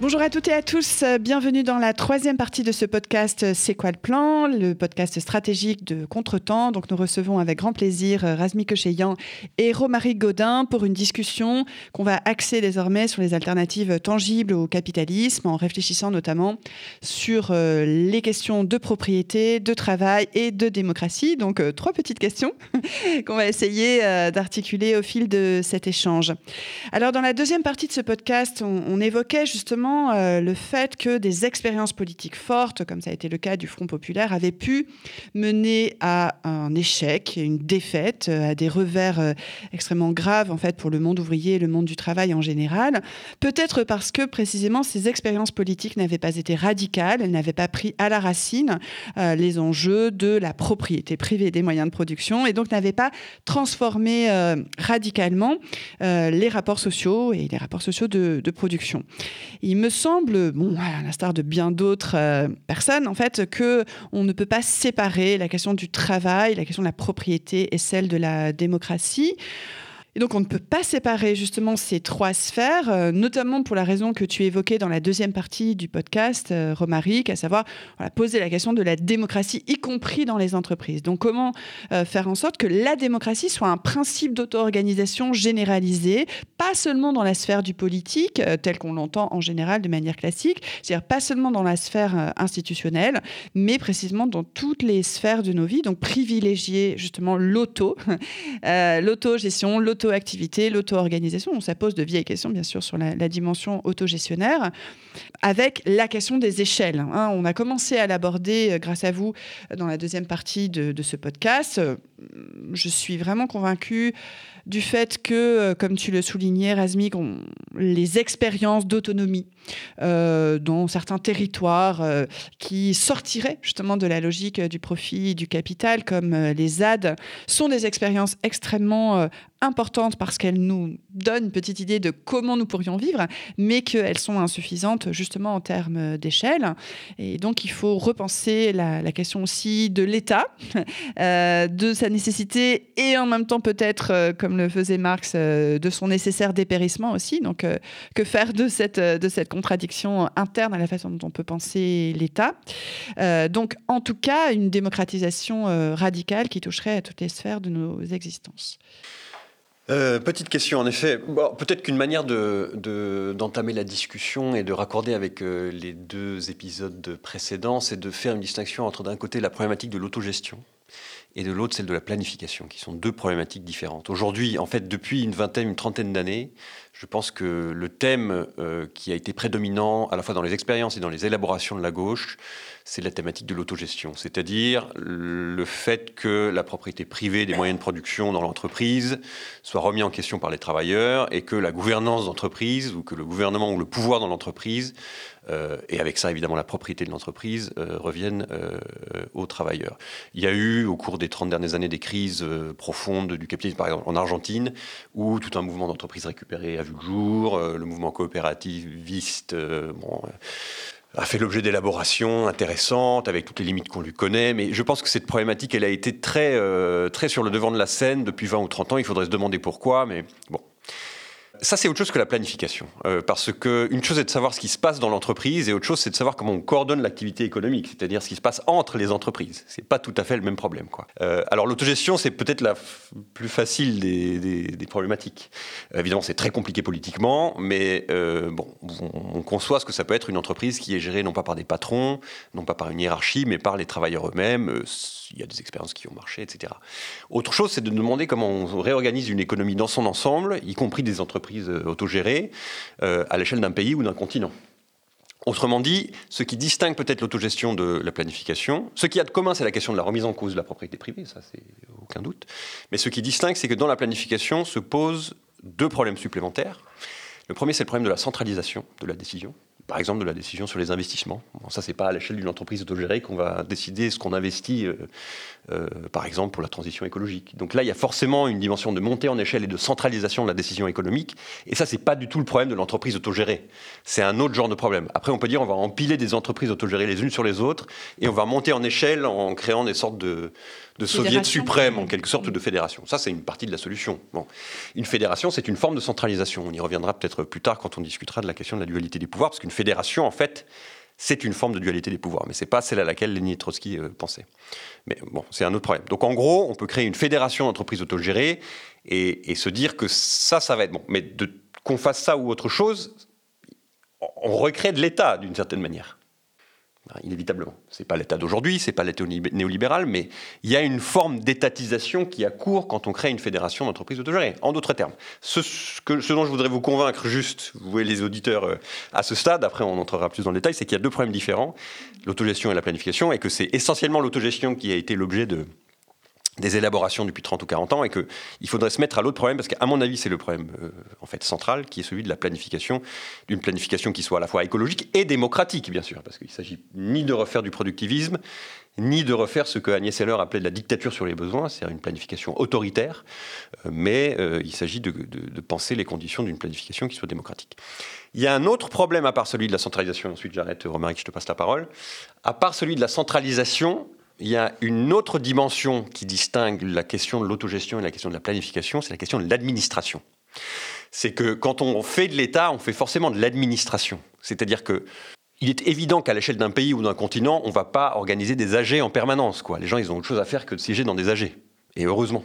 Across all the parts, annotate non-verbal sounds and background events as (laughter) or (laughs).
Bonjour à toutes et à tous, bienvenue dans la troisième partie de ce podcast C'est quoi le plan? Le podcast stratégique de Contretemps. Donc nous recevons avec grand plaisir Razmi Kocheyan et Romaric Godin pour une discussion qu'on va axer désormais sur les alternatives tangibles au capitalisme en réfléchissant notamment sur euh, les questions de propriété, de travail et de démocratie. Donc euh, trois petites questions (laughs) qu'on va essayer euh, d'articuler au fil de cet échange. Alors dans la deuxième partie de ce podcast, on évoquait justement euh, le fait que des expériences politiques fortes, comme ça a été le cas du Front populaire, avaient pu mener à un échec, une défaite, euh, à des revers euh, extrêmement graves en fait pour le monde ouvrier et le monde du travail en général. Peut-être parce que précisément ces expériences politiques n'avaient pas été radicales, elles n'avaient pas pris à la racine les enjeux de la propriété privée des moyens de production et donc n'avaient pas transformé radicalement les rapports sociaux et les rapports sociaux de, production. Il me semble, à l'instar de bien d'autres euh, personnes, en fait, que on ne peut pas séparer la question du travail, la question de la propriété et celle de la démocratie. Et donc, on ne peut pas séparer justement ces trois sphères, euh, notamment pour la raison que tu évoquais dans la deuxième partie du podcast, euh, Romaric, à savoir poser la question de la démocratie, y compris dans les entreprises. Donc, comment euh, faire en sorte que la démocratie soit un principe d'auto-organisation généralisé, pas seulement dans la sphère du politique, tel qu'on l'entend en général de manière classique, c'est-à-dire pas seulement dans la sphère institutionnelle, mais précisément dans toutes les sphères de nos vies, donc privilégier justement l'auto, (laughs) l'auto-gestion, l'auto l'auto-activité, l'auto-organisation. Ça pose de vieilles questions, bien sûr, sur la, dimension autogestionnaire, avec la question des échelles. Hein. On a commencé à l'aborder, euh, grâce à vous, dans la deuxième partie de, de ce podcast. Je suis vraiment convaincue du fait que, euh, comme tu le soulignais, Razmik, les expériences d'autonomie euh, dans certains territoires euh, qui sortiraient justement de la logique du profit du capital, comme les ZAD, sont des expériences extrêmement importantes parce qu'elles nous donnent une petite idée de comment nous pourrions vivre, mais qu'elles sont insuffisantes justement en termes d'échelle. Et donc, il faut repenser la, question aussi de l'État, (laughs) de sa nécessité et en même temps peut-être, comme le faisait Marx, euh, de son nécessaire dépérissement aussi. Donc, euh, que faire de cette, euh, de cette contradiction interne à la façon dont on peut penser l'État Donc, en tout cas, une démocratisation radicale qui toucherait à toutes les sphères de nos existences. petite question, en effet. Bon, Peut-être qu'une manière d'entamer de, la discussion et de raccorder avec les deux épisodes précédents, c'est de faire une distinction entre d'un côté la problématique de l'autogestion et de l'autre celle de la planification, qui sont deux problématiques différentes. Aujourd'hui, en fait, depuis une vingtaine, une trentaine d'années, je pense que le thème euh, qui a été prédominant à la fois dans les expériences et dans les élaborations de la gauche, c'est la thématique de l'autogestion, c'est-à-dire le fait que la propriété privée des moyens de production dans l'entreprise soit remis en question par les travailleurs et que la gouvernance d'entreprise ou que le gouvernement ou le pouvoir dans l'entreprise euh, et avec ça évidemment la propriété de l'entreprise euh, reviennent aux travailleurs. Il y a eu au cours des 30 dernières années des crises profondes du capitalisme, par exemple en Argentine, où tout un mouvement d'entreprise récupéré a vu le jour, euh, le mouvement coopérativiste euh, euh, a fait l'objet d'élaborations intéressantes avec toutes les limites qu'on lui connaît. Mais je pense que cette problématique, elle a été très, très sur le devant de la scène depuis 20 ou 30 ans. Il faudrait se demander pourquoi, mais bon. Ça, c'est autre chose que la planification. Euh, parce que une chose est de savoir ce qui se passe dans l'entreprise et autre chose, c'est de savoir comment on coordonne l'activité économique, c'est-à-dire ce qui se passe entre les entreprises. C'est pas tout à fait le même problème. Euh, alors, l'autogestion, c'est peut-être la plus facile des, des, problématiques. évidemment, c'est très compliqué politiquement, mais euh, bon, on, on, conçoit ce que ça peut être une entreprise qui est gérée non pas par des patrons, non pas par une hiérarchie, mais par les travailleurs eux-mêmes. Il y a des expériences qui ont marché, etc. Autre chose, c'est de demander comment on réorganise une économie dans son ensemble, y compris des entreprises euh, autogérée euh, à l'échelle d'un pays ou d'un continent. Autrement dit, ce qui distingue peut-être l'autogestion de la planification, ce qui a de commun, c'est la question de la remise en cause de la propriété privée, ça c'est aucun doute. Mais ce qui distingue, c'est que dans la planification se posent deux problèmes supplémentaires. Le premier, c'est le problème de la centralisation de la décision par exemple de la décision sur les investissements. Bon, ça, c'est pas à l'échelle d'une entreprise autogérée qu'on va décider ce qu'on investit, euh, euh, par exemple, pour la transition écologique. Donc là, il y a forcément une dimension de montée en échelle et de centralisation de la décision économique. Et ça, c'est pas du tout le problème de l'entreprise autogérée. C'est un autre genre de problème. Après, on peut dire on va empiler des entreprises autogérées les unes sur les autres et on va monter en échelle en créant des sortes de, de soviet suprême, en quelque sorte, de fédération. Ça, c'est une partie de la solution. Bon. Une fédération, c'est une forme de centralisation. On y reviendra peut-être plus tard quand on discutera de la question de la dualité des pouvoirs, parce qu'une fédération, en fait, c'est une forme de dualité des pouvoirs, mais c'est pas celle à laquelle Lénine et Trotsky euh, pensaient. Mais bon, c'est un autre problème. Donc en gros, on peut créer une fédération d'entreprises autogérées et, et se dire que ça, ça va être bon. Mais qu'on fasse ça ou autre chose, on recrée de l'État d'une certaine manière inévitablement. Ce n'est pas l'État d'aujourd'hui, ce n'est pas l'État néolibéral, mais il y a une forme d'étatisation qui a cours quand on crée une fédération d'entreprises autogérées. En d'autres termes, ce, dont je voudrais vous convaincre juste, vous et les auditeurs euh, à ce stade, après on entrera plus dans le détail, c'est qu'il y a deux problèmes différents, l'autogestion et la planification, et que c'est essentiellement l'autogestion qui a été l'objet de, des élaborations depuis 30 ou 40 ans et qu'il faudrait se mettre à l'autre problème parce qu'à mon avis c'est le problème euh, en fait central qui est celui de la planification, d'une planification qui soit à la fois écologique et démocratique bien sûr parce qu'il ne s'agit ni de refaire du productivisme ni de refaire ce que Agnès Heller appelait de la dictature sur les besoins, c'est-à-dire une planification autoritaire, euh, mais euh, il s'agit de, de, penser les conditions d'une planification qui soit démocratique. Il y a un autre problème à part celui de la centralisation, ensuite j'arrête Romaric, je te passe la parole, à part celui de la centralisation, il y a une autre dimension qui distingue la question de l'autogestion et la question de la planification, c'est la question de l'administration. C'est que quand on fait de l'État, on fait forcément de l'administration. C'est-à-dire que il est évident qu'à l'échelle d'un pays ou d'un continent, on ne va pas organiser des AG en permanence. Les gens, ils ont autre chose à faire que de siéger dans des AG. Et heureusement.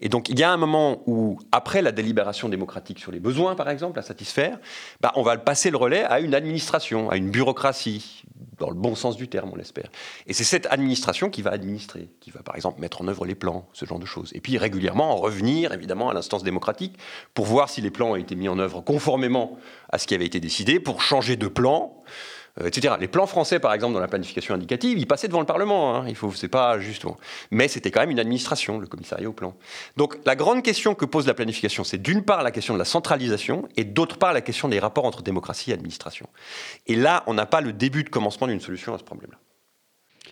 Et donc, il y a un moment où, après la délibération démocratique sur les besoins, par exemple, à satisfaire, bah, on va passer le relais à une administration, à une bureaucratie, dans le bon sens du terme, on l'espère. Et c'est cette administration qui va administrer, qui va, par exemple, mettre en œuvre les plans, ce genre de choses. Et puis, régulièrement, revenir, évidemment, à l'instance démocratique pour voir si les plans ont été mis en œuvre conformément à ce qui avait été décidé, pour changer de plan. Euh, etc. Les plans français, par exemple, dans la planification indicative, ils passaient devant le Parlement. Hein. Il faut, c'est pas juste. Mais c'était quand même une administration, le commissariat au plan. Donc la grande question que pose la planification, c'est d'une part la question de la centralisation et d'autre part la question des rapports entre démocratie et administration. Et là, on n'a pas le début de commencement d'une solution à ce problème-là.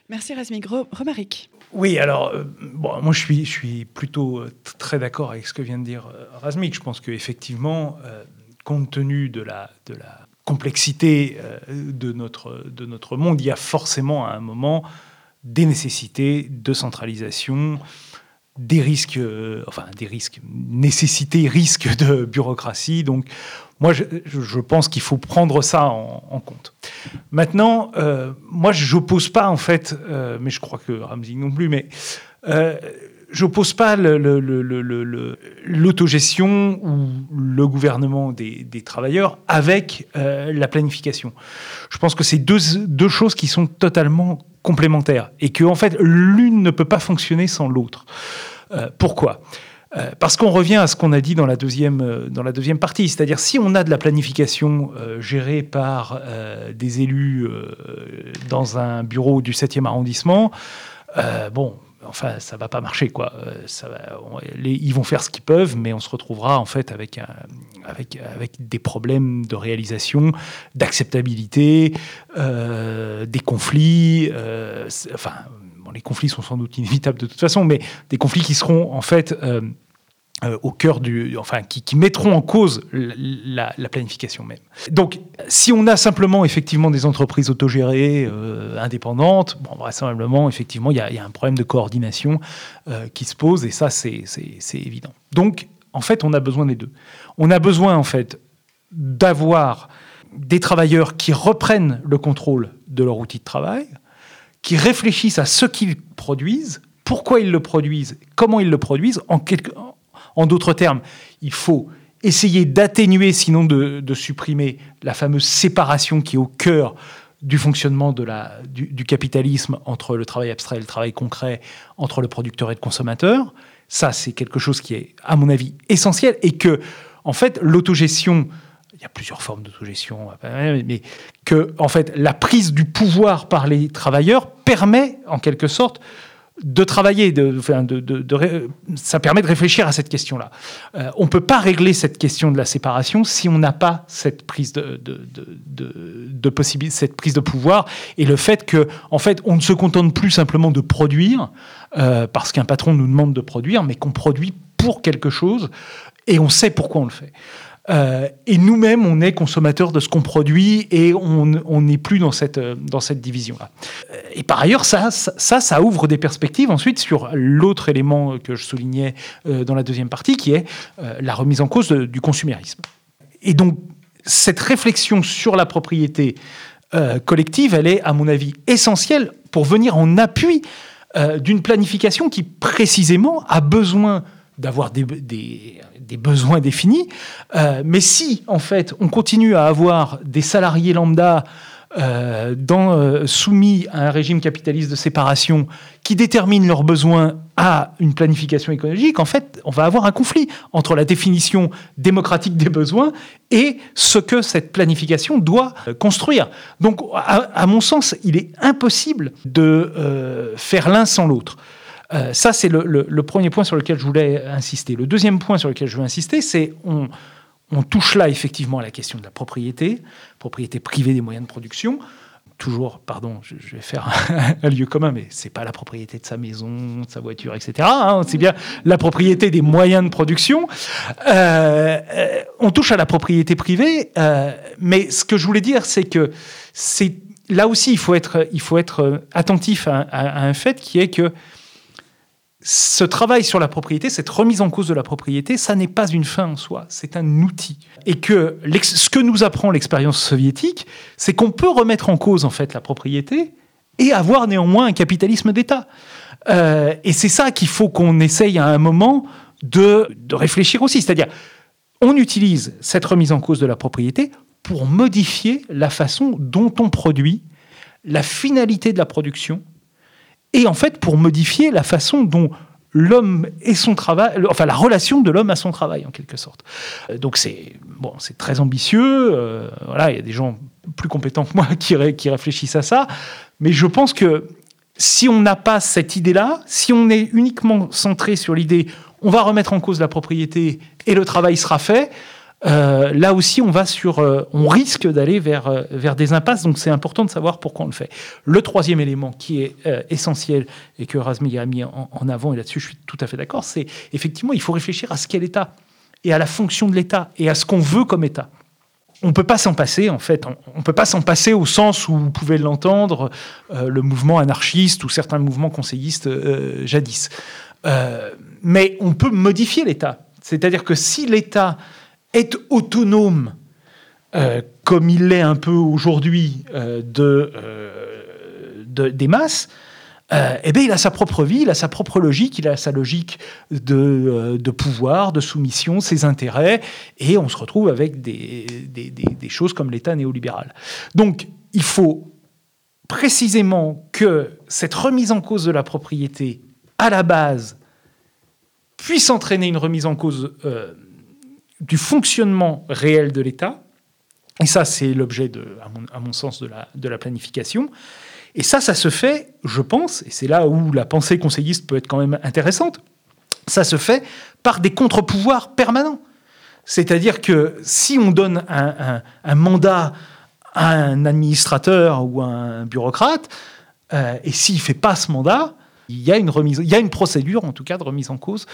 Merci Rasmig. Romaric. Oui, alors, euh, bon, moi je suis, je suis plutôt euh, très d'accord avec ce que vient de dire Rasmig. Je pense qu'effectivement, compte tenu de la, de la complexité euh, de notre, de notre monde, il y a forcément à un moment des nécessités de centralisation, des risques, euh, enfin des risques, nécessité, risque de bureaucratie. Donc, moi, je, pense qu'il faut prendre ça en, compte. Maintenant, euh, moi, je n'oppose pas, en fait, mais je crois que Ramsey non plus, mais j'oppose pas l'autogestion ou le gouvernement des, travailleurs avec euh, la planification. Je pense que c'est deux, deux, choses qui sont totalement complémentaires et que en fait l'une ne peut pas fonctionner sans l'autre. Euh, pourquoi? Euh, parce qu'on revient à ce qu'on a dit dans la deuxième, dans la deuxième partie, c'est-à-dire si on a de la planification gérée par des élus dans un bureau du 7e arrondissement, bon, enfin, ça va pas marcher, quoi. Euh, ça ils vont faire ce qu'ils peuvent, mais on se retrouvera en fait avec des problèmes de réalisation, d'acceptabilité, euh, des conflits. Euh, enfin, les conflits sont sans doute inévitables de toute façon, mais des conflits qui seront en fait euh, au cœur du, enfin, qui, mettront en cause la, planification même. Donc, si on a simplement effectivement des entreprises autogérées, euh, indépendantes, bon, vraisemblablement, effectivement, il y, a un problème de coordination euh, qui se pose, et ça, c'est évident. Donc, En fait, on a besoin des deux. On a besoin, en fait, d'avoir des travailleurs qui reprennent le contrôle de leur outil de travail, qui réfléchissent à ce qu'ils produisent, pourquoi ils le produisent, comment ils le produisent. En, en d'autres termes, il faut essayer d'atténuer, sinon de, supprimer, la fameuse séparation qui est au cœur du fonctionnement du, du, capitalisme entre le travail abstrait et le travail concret, entre le producteur et le consommateur. Ça, c'est quelque chose qui est, à mon avis, essentiel et que, en fait, l'autogestion il y a plusieurs formes d'autogestion, mais que en fait la prise du pouvoir par les travailleurs permet en quelque sorte de travailler, de, ça permet de réfléchir à cette question-là. Euh, on ne peut pas régler cette question de la séparation si on n'a pas cette prise de, de, possibilité, cette prise de pouvoir et le fait que, en fait, on ne se contente plus simplement de produire euh, parce qu'un patron nous demande de produire, mais qu'on produit pour quelque chose et on sait pourquoi on le fait. Euh, et nous-mêmes, on est consommateurs de ce qu'on produit et on n'est plus dans cette, euh, dans cette division-là. Et par ailleurs, ça, ça, ça ouvre des perspectives ensuite sur l'autre élément que je soulignais euh, dans la deuxième partie, qui est la remise en cause du consumérisme. Et donc, cette réflexion sur la propriété collective, elle est, à mon avis, essentielle pour venir en appui d'une planification qui, précisément, a besoin d'avoir des, besoins définis. Euh, mais si, en fait, on continue à avoir des salariés lambda euh, euh, soumis à un régime capitaliste de séparation qui détermine leurs besoins à une planification écologique, en fait, on va avoir un conflit entre la définition démocratique des besoins et ce que cette planification doit construire. Donc, à mon sens, il est impossible de faire l'un sans l'autre. Euh, ça, c'est le, premier point sur lequel je voulais insister. Le deuxième point sur lequel je veux insister, c'est on, touche là effectivement à la question de la propriété, propriété privée des moyens de production. Toujours, pardon, je, vais faire (laughs) un, lieu commun, mais c'est pas la propriété de sa maison, de sa voiture, etc. Hein, c'est bien la propriété des moyens de production. Euh, euh, on touche à la propriété privée, mais ce que je voulais dire, c'est que là aussi il faut être, attentif à un fait qui est que ce travail sur la propriété, cette remise en cause de la propriété, ça n'est pas une fin en soi, c'est un outil. Et que ce que nous apprend l'expérience soviétique, c'est qu'on peut remettre en cause en fait la propriété et avoir néanmoins un capitalisme d'État. Euh, et c'est ça qu'il faut qu'on essaye à un moment de, de réfléchir aussi. C'est-à-dire, on utilise cette remise en cause de la propriété pour modifier la façon dont on produit, la finalité de la production, et en fait pour modifier la façon dont l'homme et son travail, enfin la relation de l'homme à son travail en quelque sorte. Euh, donc c'est bon, c'est très ambitieux. Euh, voilà, il y a des gens plus compétents que moi (laughs) qui, qui réfléchissent à ça, mais je pense que si on n'a pas cette idée-là, si on est uniquement centré sur l'idée on va remettre en cause la propriété et le travail sera fait, euh, là aussi, on va sur, euh, on risque d'aller vers, euh, vers des impasses. Donc, c'est important de savoir pourquoi on le fait. Le troisième élément qui est essentiel et que Razmi a mis en, avant, et là-dessus, je suis tout à fait d'accord, c'est effectivement, il faut réfléchir à ce qu'est l'État et à la fonction de l'État et à ce qu'on veut comme État. On ne peut pas s'en passer, en fait. On ne peut pas s'en passer au sens où vous pouvez l'entendre, le mouvement anarchiste ou certains mouvements conseillistes jadis. mais on peut modifier l'État. C'est-à-dire que si l'État est autonome, euh, comme il l'est un peu aujourd'hui euh, euh, de, des masses, eh bien, il a sa propre vie, il a sa propre logique, il a sa logique de, de pouvoir, de soumission, ses intérêts, et on se retrouve avec des, des choses comme l'État néolibéral. Donc, il faut précisément que cette remise en cause de la propriété, à la base, puisse entraîner une remise en cause du fonctionnement réel de l'État. Et ça, c'est l'objet, à mon, sens, de la, planification. Et ça, ça se fait, je pense, et c'est là où la pensée conseilliste peut être quand même intéressante, ça se fait par des contre-pouvoirs permanents. C'est-à-dire que si on donne un, mandat à un administrateur ou à un bureaucrate, euh, et s'il ne fait pas ce mandat, il y a une remise, il y a une procédure en tout cas de remise en cause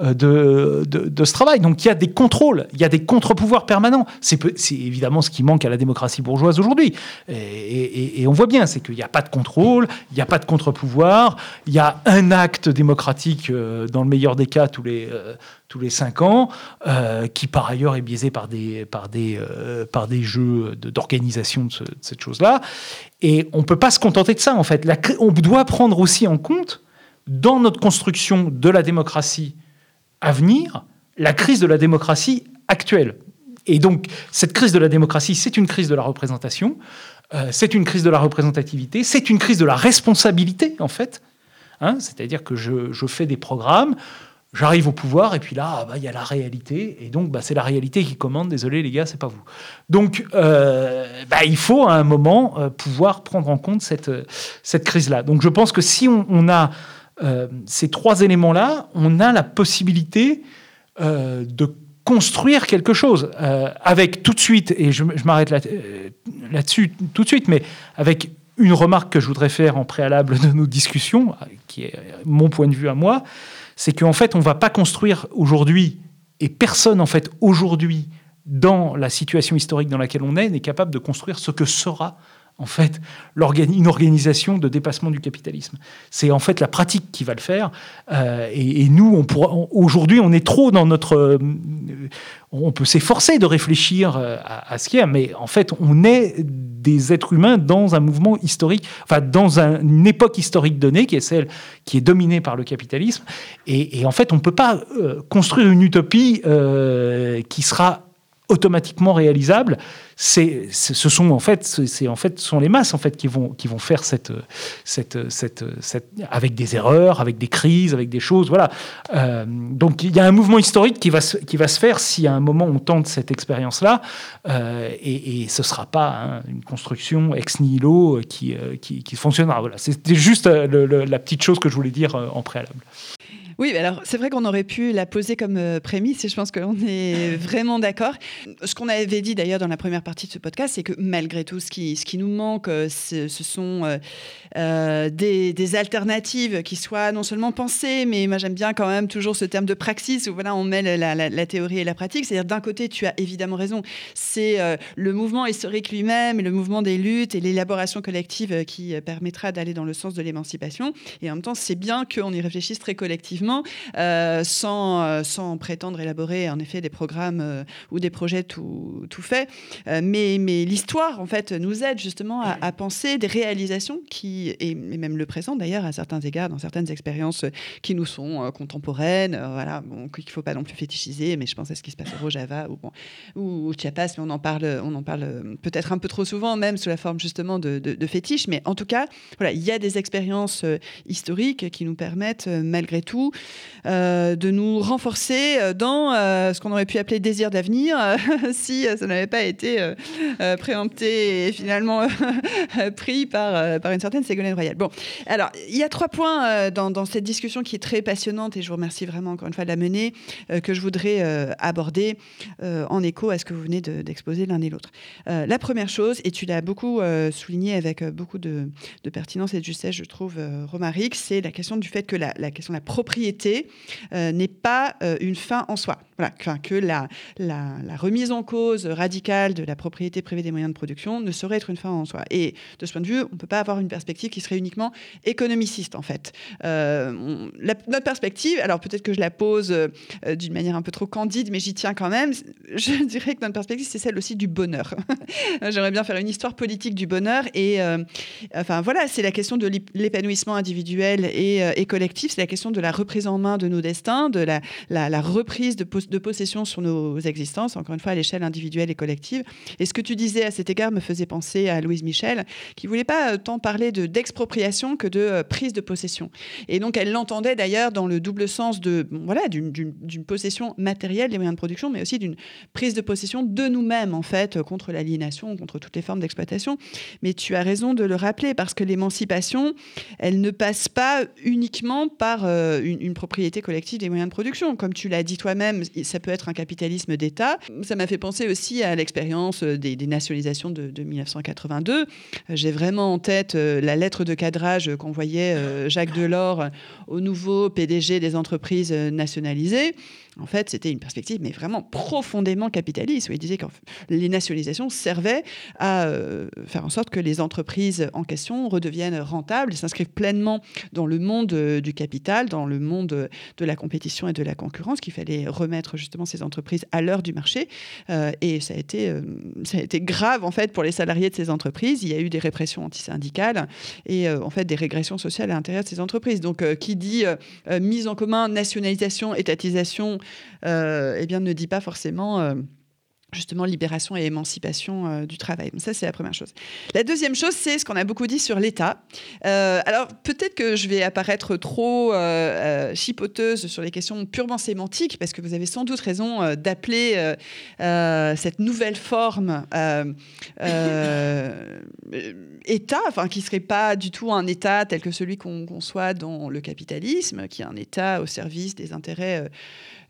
euh, de, de, ce travail. Donc il y a des contrôles, il y a des contre-pouvoirs permanents. C'est évidemment ce qui manque à la démocratie bourgeoise aujourd'hui. Et, on voit bien, c'est qu'il n'y a pas de contrôle, il n'y a pas de contre-pouvoir, il y a un acte démocratique euh, dans le meilleur des cas tous les, euh, tous les cinq ans, euh, qui par ailleurs est biaisé par des, par des, euh, par des jeux d'organisation de, cette chose-là. Et on ne peut pas se contenter de ça, en fait. on doit prendre aussi en compte, dans notre construction de la démocratie à venir, la crise de la démocratie actuelle. Et donc, cette crise de la démocratie, c'est une crise de la représentation, euh, c'est une crise de la représentativité, c'est une crise de la responsabilité, en fait. Hein, c'est-à-dire que je, je, fais des programmes, J'arrive au pouvoir et puis là, ah bah, il y a la réalité et donc bah, c'est la réalité qui commande. Désolé les gars, c'est pas vous. Donc euh, bah, il faut à un moment euh, pouvoir prendre en compte cette, cette crise-là. Donc je pense que si on, a euh, ces trois éléments-là, on a la possibilité de construire quelque chose avec tout de suite, et je, m'arrête là, là-dessus tout de suite, mais avec une remarque que je voudrais faire en préalable de nos discussions, qui est mon point de vue à moi, c'est qu'en fait, on ne va pas construire aujourd'hui, et personne, en fait, aujourd'hui, dans la situation historique dans laquelle on est, n'est capable de construire ce que sera en fait, une organisation de dépassement du capitalisme. C'est en fait la pratique qui va le faire. Euh, et, nous, aujourd'hui, on est trop dans notre. Euh, on peut s'efforcer de réfléchir euh, à, ce qu'il y a, mais en fait, on est des êtres humains dans un mouvement historique, enfin, dans une époque historique donnée, qui est celle qui est dominée par le capitalisme. Et, en fait, on ne peut pas construire une utopie qui sera automatiquement réalisable. C'est, ce sont en fait, c'est en fait, sont les masses en fait qui vont qui vont faire cette, cette, cette, cette avec des erreurs, avec des crises, avec des choses, voilà. Euh, donc il y a un mouvement historique qui va se, qui va se faire si à un moment on tente cette expérience-là, euh, et, et ce sera pas hein, une construction ex nihilo qui, euh, qui, qui fonctionnera. Voilà, c'était juste la petite chose que je voulais dire en préalable. Oui, alors c'est vrai qu'on aurait pu la poser comme euh, prémisse et je pense qu'on est (laughs) vraiment d'accord. Ce qu'on avait dit d'ailleurs dans la première partie de ce podcast, c'est que malgré tout, ce qui, ce qui nous manque, euh, ce, sont euh, des, alternatives qui soient non seulement pensées, mais moi j'aime bien quand même toujours ce terme de praxis où voilà, on met la, théorie et la pratique. C'est-à-dire d'un côté, tu as évidemment raison, c'est le mouvement historique lui-même et le mouvement des luttes et l'élaboration collective qui permettra d'aller dans le sens de l'émancipation. Et en même temps, c'est bien qu'on y réfléchisse très collectivement euh, sans, euh, sans prétendre élaborer en effet des programmes euh, ou des projets tout, tout faits. mais mais l'histoire, en fait, nous aide justement à, penser des réalisations qui, et, même le présent d'ailleurs, à certains égards, dans certaines expériences qui nous sont contemporaines, voilà, bon, qu'il ne faut pas non plus fétichiser, mais je pense à ce qui se passe au Rojava ou, bon, ou, Chiapas, mais on en parle, on en parle peut-être un peu trop souvent, même sous la forme justement de, de, de fétiche. Mais en tout cas, voilà, il y a des expériences historiques qui nous permettent, malgré tout, de nous renforcer euh, dans euh, ce qu'on aurait pu appeler désir d'avenir (laughs) si ça n'avait pas été préempté et finalement (laughs) pris par, par une certaine Ségolène Royal. Bon, alors, il y a trois points dans, cette discussion qui est très passionnante et je vous remercie vraiment encore une fois de la mener, que je voudrais aborder en écho à ce que vous venez d'exposer l'un et l'autre. la première chose, et tu l'as beaucoup souligné avec beaucoup de, pertinence et de justesse, je trouve, Romaric, c'est la question du fait que la question de la propriété euh, n'est pas euh, une fin en soi. Voilà, que la, la, remise en cause radicale de la propriété privée des moyens de production ne saurait être une fin en soi. Et de ce point de vue, on ne peut pas avoir une perspective qui serait uniquement économiciste, en fait. Euh, notre perspective, alors peut-être que je la pose d'une manière un peu trop candide, mais j'y tiens quand même, (laughs) je dirais que notre perspective, c'est celle aussi du bonheur. (laughs) J'aimerais bien faire une histoire politique du bonheur. Et enfin voilà, c'est la question de l'épanouissement individuel et, et collectif, c'est la question de la représentation en main de nos destins, de la, reprise de, possession sur nos existences, encore une fois à l'échelle individuelle et collective. Et ce que tu disais à cet égard me faisait penser à Louise Michel, qui voulait pas euh, tant parler de d'expropriation que de euh, prise de possession. Et donc elle l'entendait d'ailleurs dans le double sens de voilà d'une possession matérielle des moyens de production, mais aussi d'une prise de possession de nous-mêmes en fait contre l'aliénation, contre toutes les formes d'exploitation. Mais tu as raison de le rappeler parce que l'émancipation, elle ne passe pas uniquement par euh, une, une propriété collective des moyens de production. Comme tu l'as dit toi-même, ça peut être un capitalisme d'État. Ça m'a fait penser aussi à l'expérience des, nationalisations de, 1982. J'ai vraiment en tête euh, la lettre de cadrage qu'envoyait euh, Jacques Delors au nouveau PDG des entreprises nationalisées. En fait, c'était une perspective, mais vraiment profondément capitaliste, il disait que les nationalisations servaient à euh, faire en sorte que les entreprises en question redeviennent rentables s'inscrivent pleinement dans le monde euh, du capital, dans le monde de la compétition et de la concurrence, qu'il fallait remettre justement ces entreprises à l'heure du marché. Euh, et ça a, été, ça a été grave, en fait, pour les salariés de ces entreprises. Il y a eu des répressions antisyndicales et, en fait, des régressions sociales à l'intérieur de ces entreprises. Donc, qui dit mise en commun, nationalisation, étatisation, eh bien, ne dit pas forcément justement libération et émancipation euh, du travail. ça, c'est la première chose. La deuxième chose, c'est ce qu'on a beaucoup dit sur l'État. Euh, alors, peut-être que je vais apparaître trop euh, chipoteuse sur les questions purement sémantiques, parce que vous avez sans doute raison d'appeler cette nouvelle forme État, enfin, qui ne serait pas du tout un État tel que celui qu'on conçoit dans le capitalisme, qui est un État au service des intérêts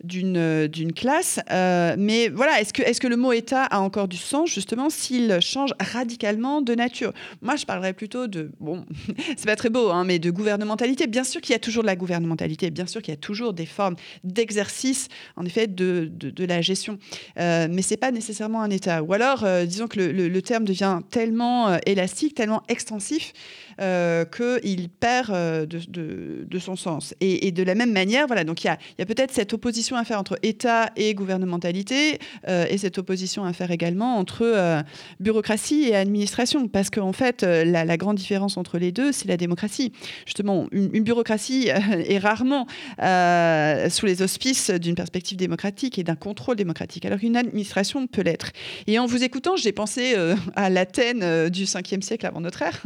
d'une d'une classe. Euh, mais voilà, est-ce que, le mot État a encore du sens, justement, s'il change radicalement de nature? Moi, je parlerais plutôt de, bon, (laughs) c'est pas très beau, hein, mais de gouvernementalité. Bien sûr qu'il y a toujours de la gouvernementalité, bien sûr qu'il y a toujours des formes d'exercice, en effet, de, la gestion. Euh, mais c'est pas nécessairement un État. Ou alors, euh, disons que le, le, terme devient tellement euh, élastique, tellement extensif, euh, qu'il perd de, de, son sens. Et, de la même manière, voilà, donc il y a, peut-être cette opposition à faire entre État et gouvernementalité, euh, et cette opposition à faire également entre euh, bureaucratie et administration. Parce qu'en fait, euh, la, grande différence entre les deux, c'est la démocratie. Justement, une, bureaucratie est rarement sous les auspices d'une perspective démocratique et d'un contrôle démocratique, alors qu'une administration peut l'être. Et en vous écoutant, j'ai pensé à l'Athènes du 5e siècle avant notre ère,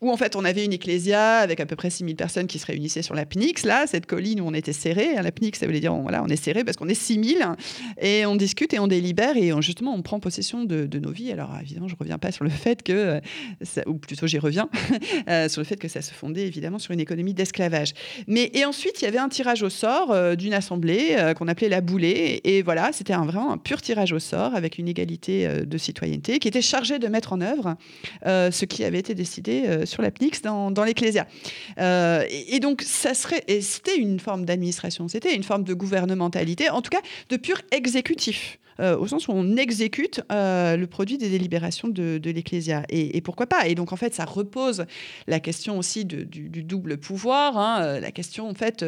où en fait on avait une ecclésia avec à peu près 6000 personnes qui se réunissaient sur la Pnyx, là, cette colline où on était serré, la PNIC, ça voulait dire on, voilà, on est serré parce qu'on est 6000 et on discute et on délibère et justement on prend possession de, nos vies. Alors évidemment, je reviens pas sur le fait que, ou plutôt j'y reviens, (laughs) euh, sur le fait que ça se fondait évidemment sur une économie d'esclavage. Mais et ensuite, il y avait un tirage au sort euh, d'une assemblée euh, qu'on appelait la boulée et voilà, c'était vraiment un pur tirage au sort avec une égalité de citoyenneté qui était chargée de mettre en œuvre ce qui avait été décidé sur la PNIX dans, dans l'Ecclésia. Et, et, donc, ça serait, c'était une forme d'administration c'était une forme de gouvernementalité, en tout cas de pur exécutif. Euh, au sens où on exécute euh, le produit des délibérations de, l'Ecclésia. Et, pourquoi pas? Et donc, en fait, ça repose la question aussi du, double pouvoir, hein, euh, la question, en fait,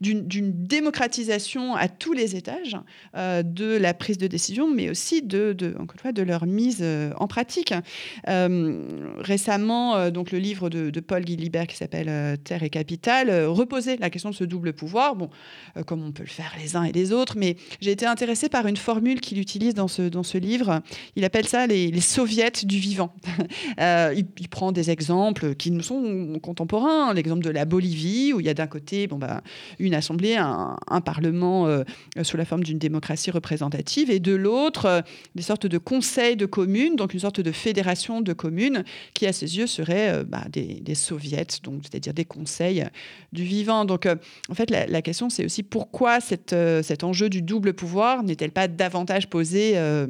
d'une démocratisation à tous les étages de la prise de décision, mais aussi de, encore une fois, de leur mise en pratique. récemment, donc, le livre de, Paul Guilibert qui s'appelle Terre et Capital reposait la question de ce double pouvoir, bon, comme on peut le faire les uns et les autres, mais j'ai été intéressée par une formule qu'il utilise dans ce, dans ce livre. Il appelle ça les, les soviets du vivant. (laughs) Euh, il, prend des exemples qui nous sont contemporains. L'exemple de la Bolivie, où il y a d'un côté bon, bah, une assemblée, un, parlement euh, sous la forme d'une démocratie représentative, et de l'autre, euh, des sortes de conseils de communes, donc une sorte de fédération de communes, qui à ses yeux seraient bah, des, des, soviets, c'est-à-dire des conseils du vivant. Donc en fait, la, la question, c'est aussi pourquoi cette, cet enjeu du double pouvoir n'est-elle pas davantage posé euh,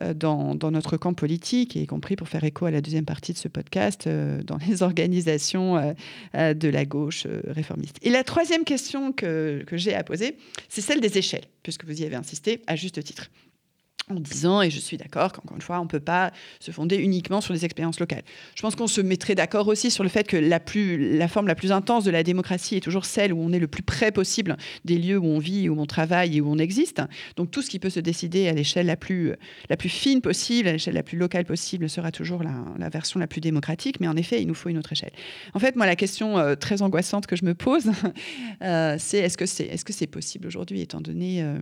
euh, dans, notre camp politique, y compris pour faire écho à la deuxième partie de ce podcast, euh, dans les (laughs) organisations de la gauche réformiste. Et la troisième question que, que j'ai à poser, c'est celle des échelles, puisque vous y avez insisté à juste titre en disant, et je suis d'accord qu'encore une fois, on ne peut pas se fonder uniquement sur les expériences locales. Je pense qu'on se mettrait d'accord aussi sur le fait que la, plus, la forme la plus intense de la démocratie est toujours celle où on est le plus près possible des lieux où on vit, où on travaille et où on existe. Donc tout ce qui peut se décider à l'échelle la plus, la plus fine possible, à l'échelle la plus locale possible, sera toujours la, version la plus démocratique. Mais en effet, il nous faut une autre échelle. En fait, moi, la question euh, très angoissante que je me pose, (laughs) euh, c'est est-ce que c'est est -ce c'est possible aujourd'hui, étant donné... Euh,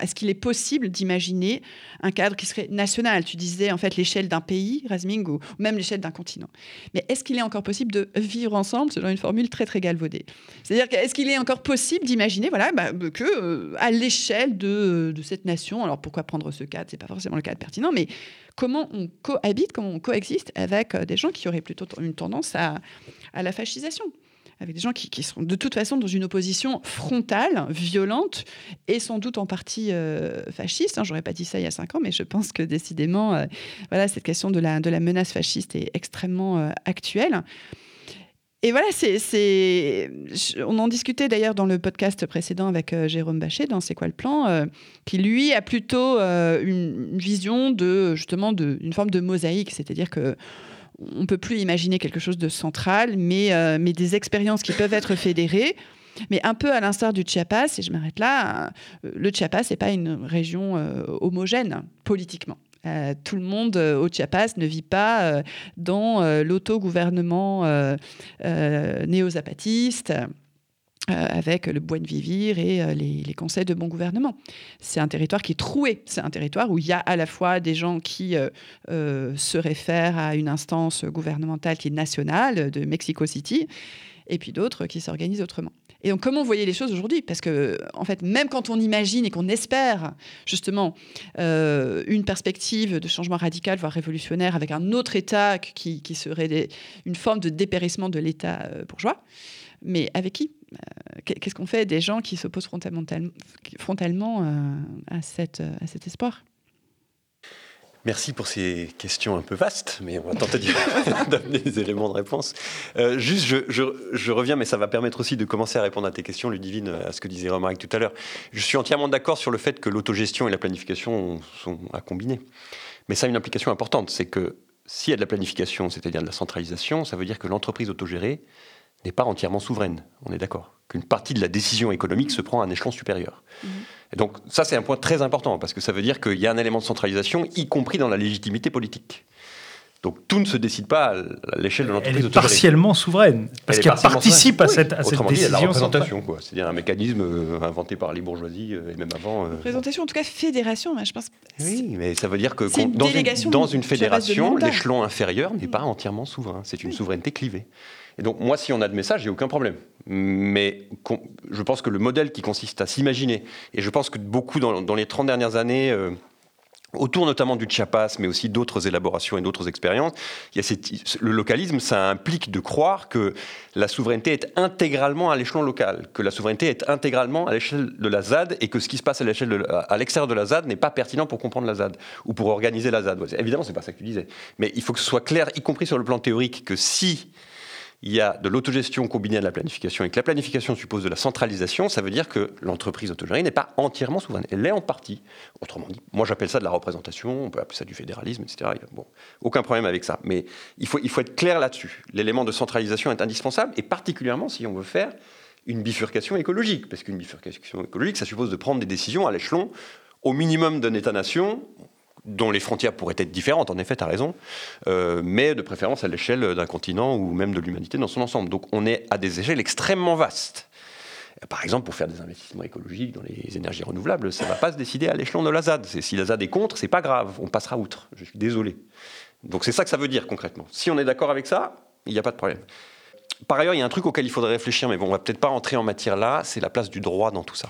Est-ce qu'il est possible d'imaginer un cadre qui serait national? Tu disais en fait l'échelle d'un pays, Rasming, ou même l'échelle d'un continent. Mais est-ce qu'il est encore possible de vivre ensemble selon une formule très très galvaudée? C'est-à-dire est-ce qu'il est encore possible d'imaginer voilà, bah, que euh, à l'échelle de, de, cette nation, alors pourquoi prendre ce cadre? C'est pas forcément le cadre pertinent, mais comment on cohabite, comment on coexiste avec euh, des gens qui auraient plutôt une tendance à la fascisation? Avec des gens qui, sont de toute façon dans une opposition frontale, violente, et sans doute en partie euh, fasciste. Hein, J'aurais pas dit ça il y a cinq ans, mais je pense que décidément, euh, voilà, cette question de la, menace fasciste est extrêmement euh, actuelle. et voilà, c'est, on en discutait d'ailleurs dans le podcast précédent avec Jérôme Bachet dans C'est quoi le plan, qui lui a plutôt une, vision de justement d'une forme de mosaïque, c'est-à-dire que on peut plus imaginer quelque chose de central, mais, mais des expériences qui peuvent être fédérées. Mais un peu à l'instar du Chiapas, et je m'arrête là, le Chiapas n'est pas une région homogène politiquement. Euh, tout le monde euh, au Chiapas ne vit pas euh, dans l'autogouvernement néo-zapatiste. Avec le Buen Vivir et les, conseils de bon gouvernement. C'est un territoire qui est troué. C'est un territoire où il y a à la fois des gens qui se réfèrent à une instance gouvernementale qui est nationale de Mexico City, et puis d'autres qui s'organisent autrement. Et donc, comment vous voyez les choses aujourd'hui? Parce que, en fait, même quand on imagine et qu'on espère justement euh, une perspective de changement radical, voire révolutionnaire, avec un autre État qui, serait une forme de dépérissement de l'État euh, bourgeois, mais avec qui? euh, Qu'est-ce qu'on fait des gens qui s'opposent frontalement, à, cette, à cet espoir? Merci pour ces questions un peu vastes, mais on va tenter (laughs) d'amener des éléments de réponse. Euh, juste, je, reviens, mais ça va permettre aussi de commencer à répondre à tes questions, Ludivine, à ce que disait Romaric tout à l'heure. Je suis entièrement d'accord sur le fait que l'autogestion et la planification sont à combiner. Mais ça a une implication importante, c'est que s'il y a de la planification, c'est-à-dire de la centralisation, ça veut dire que l'entreprise autogérée n'est pas entièrement souveraine. On est d'accord Qu'une partie de la décision économique se prend à un échelon supérieur. Mhm. Et donc ça, c'est un point très important, parce que ça veut dire qu'il y a un élément de centralisation, y compris dans la légitimité politique. Donc tout ne se décide pas à l'échelle de l'entreprise. Elle est partiellement souveraine, parce qu'elle participe à cette, à cette Autrement décision. Dit, la représentation, quoi. C'est-à-dire un mécanisme euh, inventé par les bourgeoisies, euh, et même avant. Euh, représentation, en tout cas fédération, je pense. Oui, mais ça veut dire que dans, une, dans une fédération, l'échelon inférieur n'est pas entièrement souverain. C'est une souveraineté clivée. Et donc, moi, si on a de messages, j'ai aucun problème. Mais je pense que le modèle qui consiste à s'imaginer, et je pense que beaucoup dans, les 30 dernières années, euh, autour notamment du Chiapas, mais aussi d'autres élaborations et d'autres expériences, le localisme, ça implique de croire que la souveraineté est intégralement à l'échelon local, que la souveraineté est intégralement à l'échelle de la ZAD, et que ce qui se passe à l'échelle l'extérieur de la ZAD n'est pas pertinent pour comprendre la ZAD ou pour organiser la ZAD. Évidemment, c'est pas ça que tu disais, mais il faut que ce soit clair, y compris sur le plan théorique, que si il y a de l'autogestion combinée à la planification et que la planification suppose de la centralisation, ça veut dire que l'entreprise autogérée n'est pas entièrement souveraine. Elle l'est en partie. Autrement dit, moi j'appelle ça de la représentation, on peut appeler ça du fédéralisme, etc. Bon, aucun problème avec ça. Mais il faut, il faut être clair là-dessus. L'élément de centralisation est indispensable, et particulièrement si on veut faire une bifurcation écologique. Parce qu'une bifurcation écologique, ça suppose de prendre des décisions à l'échelon au minimum d'un État-nation, dont les frontières pourraient être différentes, en effet, tu as raison, euh, mais de préférence à l'échelle d'un continent ou même de l'humanité dans son ensemble. Donc on est à des échelles extrêmement vastes. Par exemple, pour faire des investissements écologiques dans les énergies renouvelables, ça ne va pas se décider à l'échelon de la ZAD. Si la ZAD est contre, c'est pas grave, on passera outre. Je suis désolé. Donc c'est ça que ça veut dire concrètement. Si on est d'accord avec ça, il n'y a pas de problème. Par ailleurs, il y a un truc auquel il faudrait réfléchir, mais bon, on va peut-être pas entrer en matière là, c'est la place du droit dans tout ça.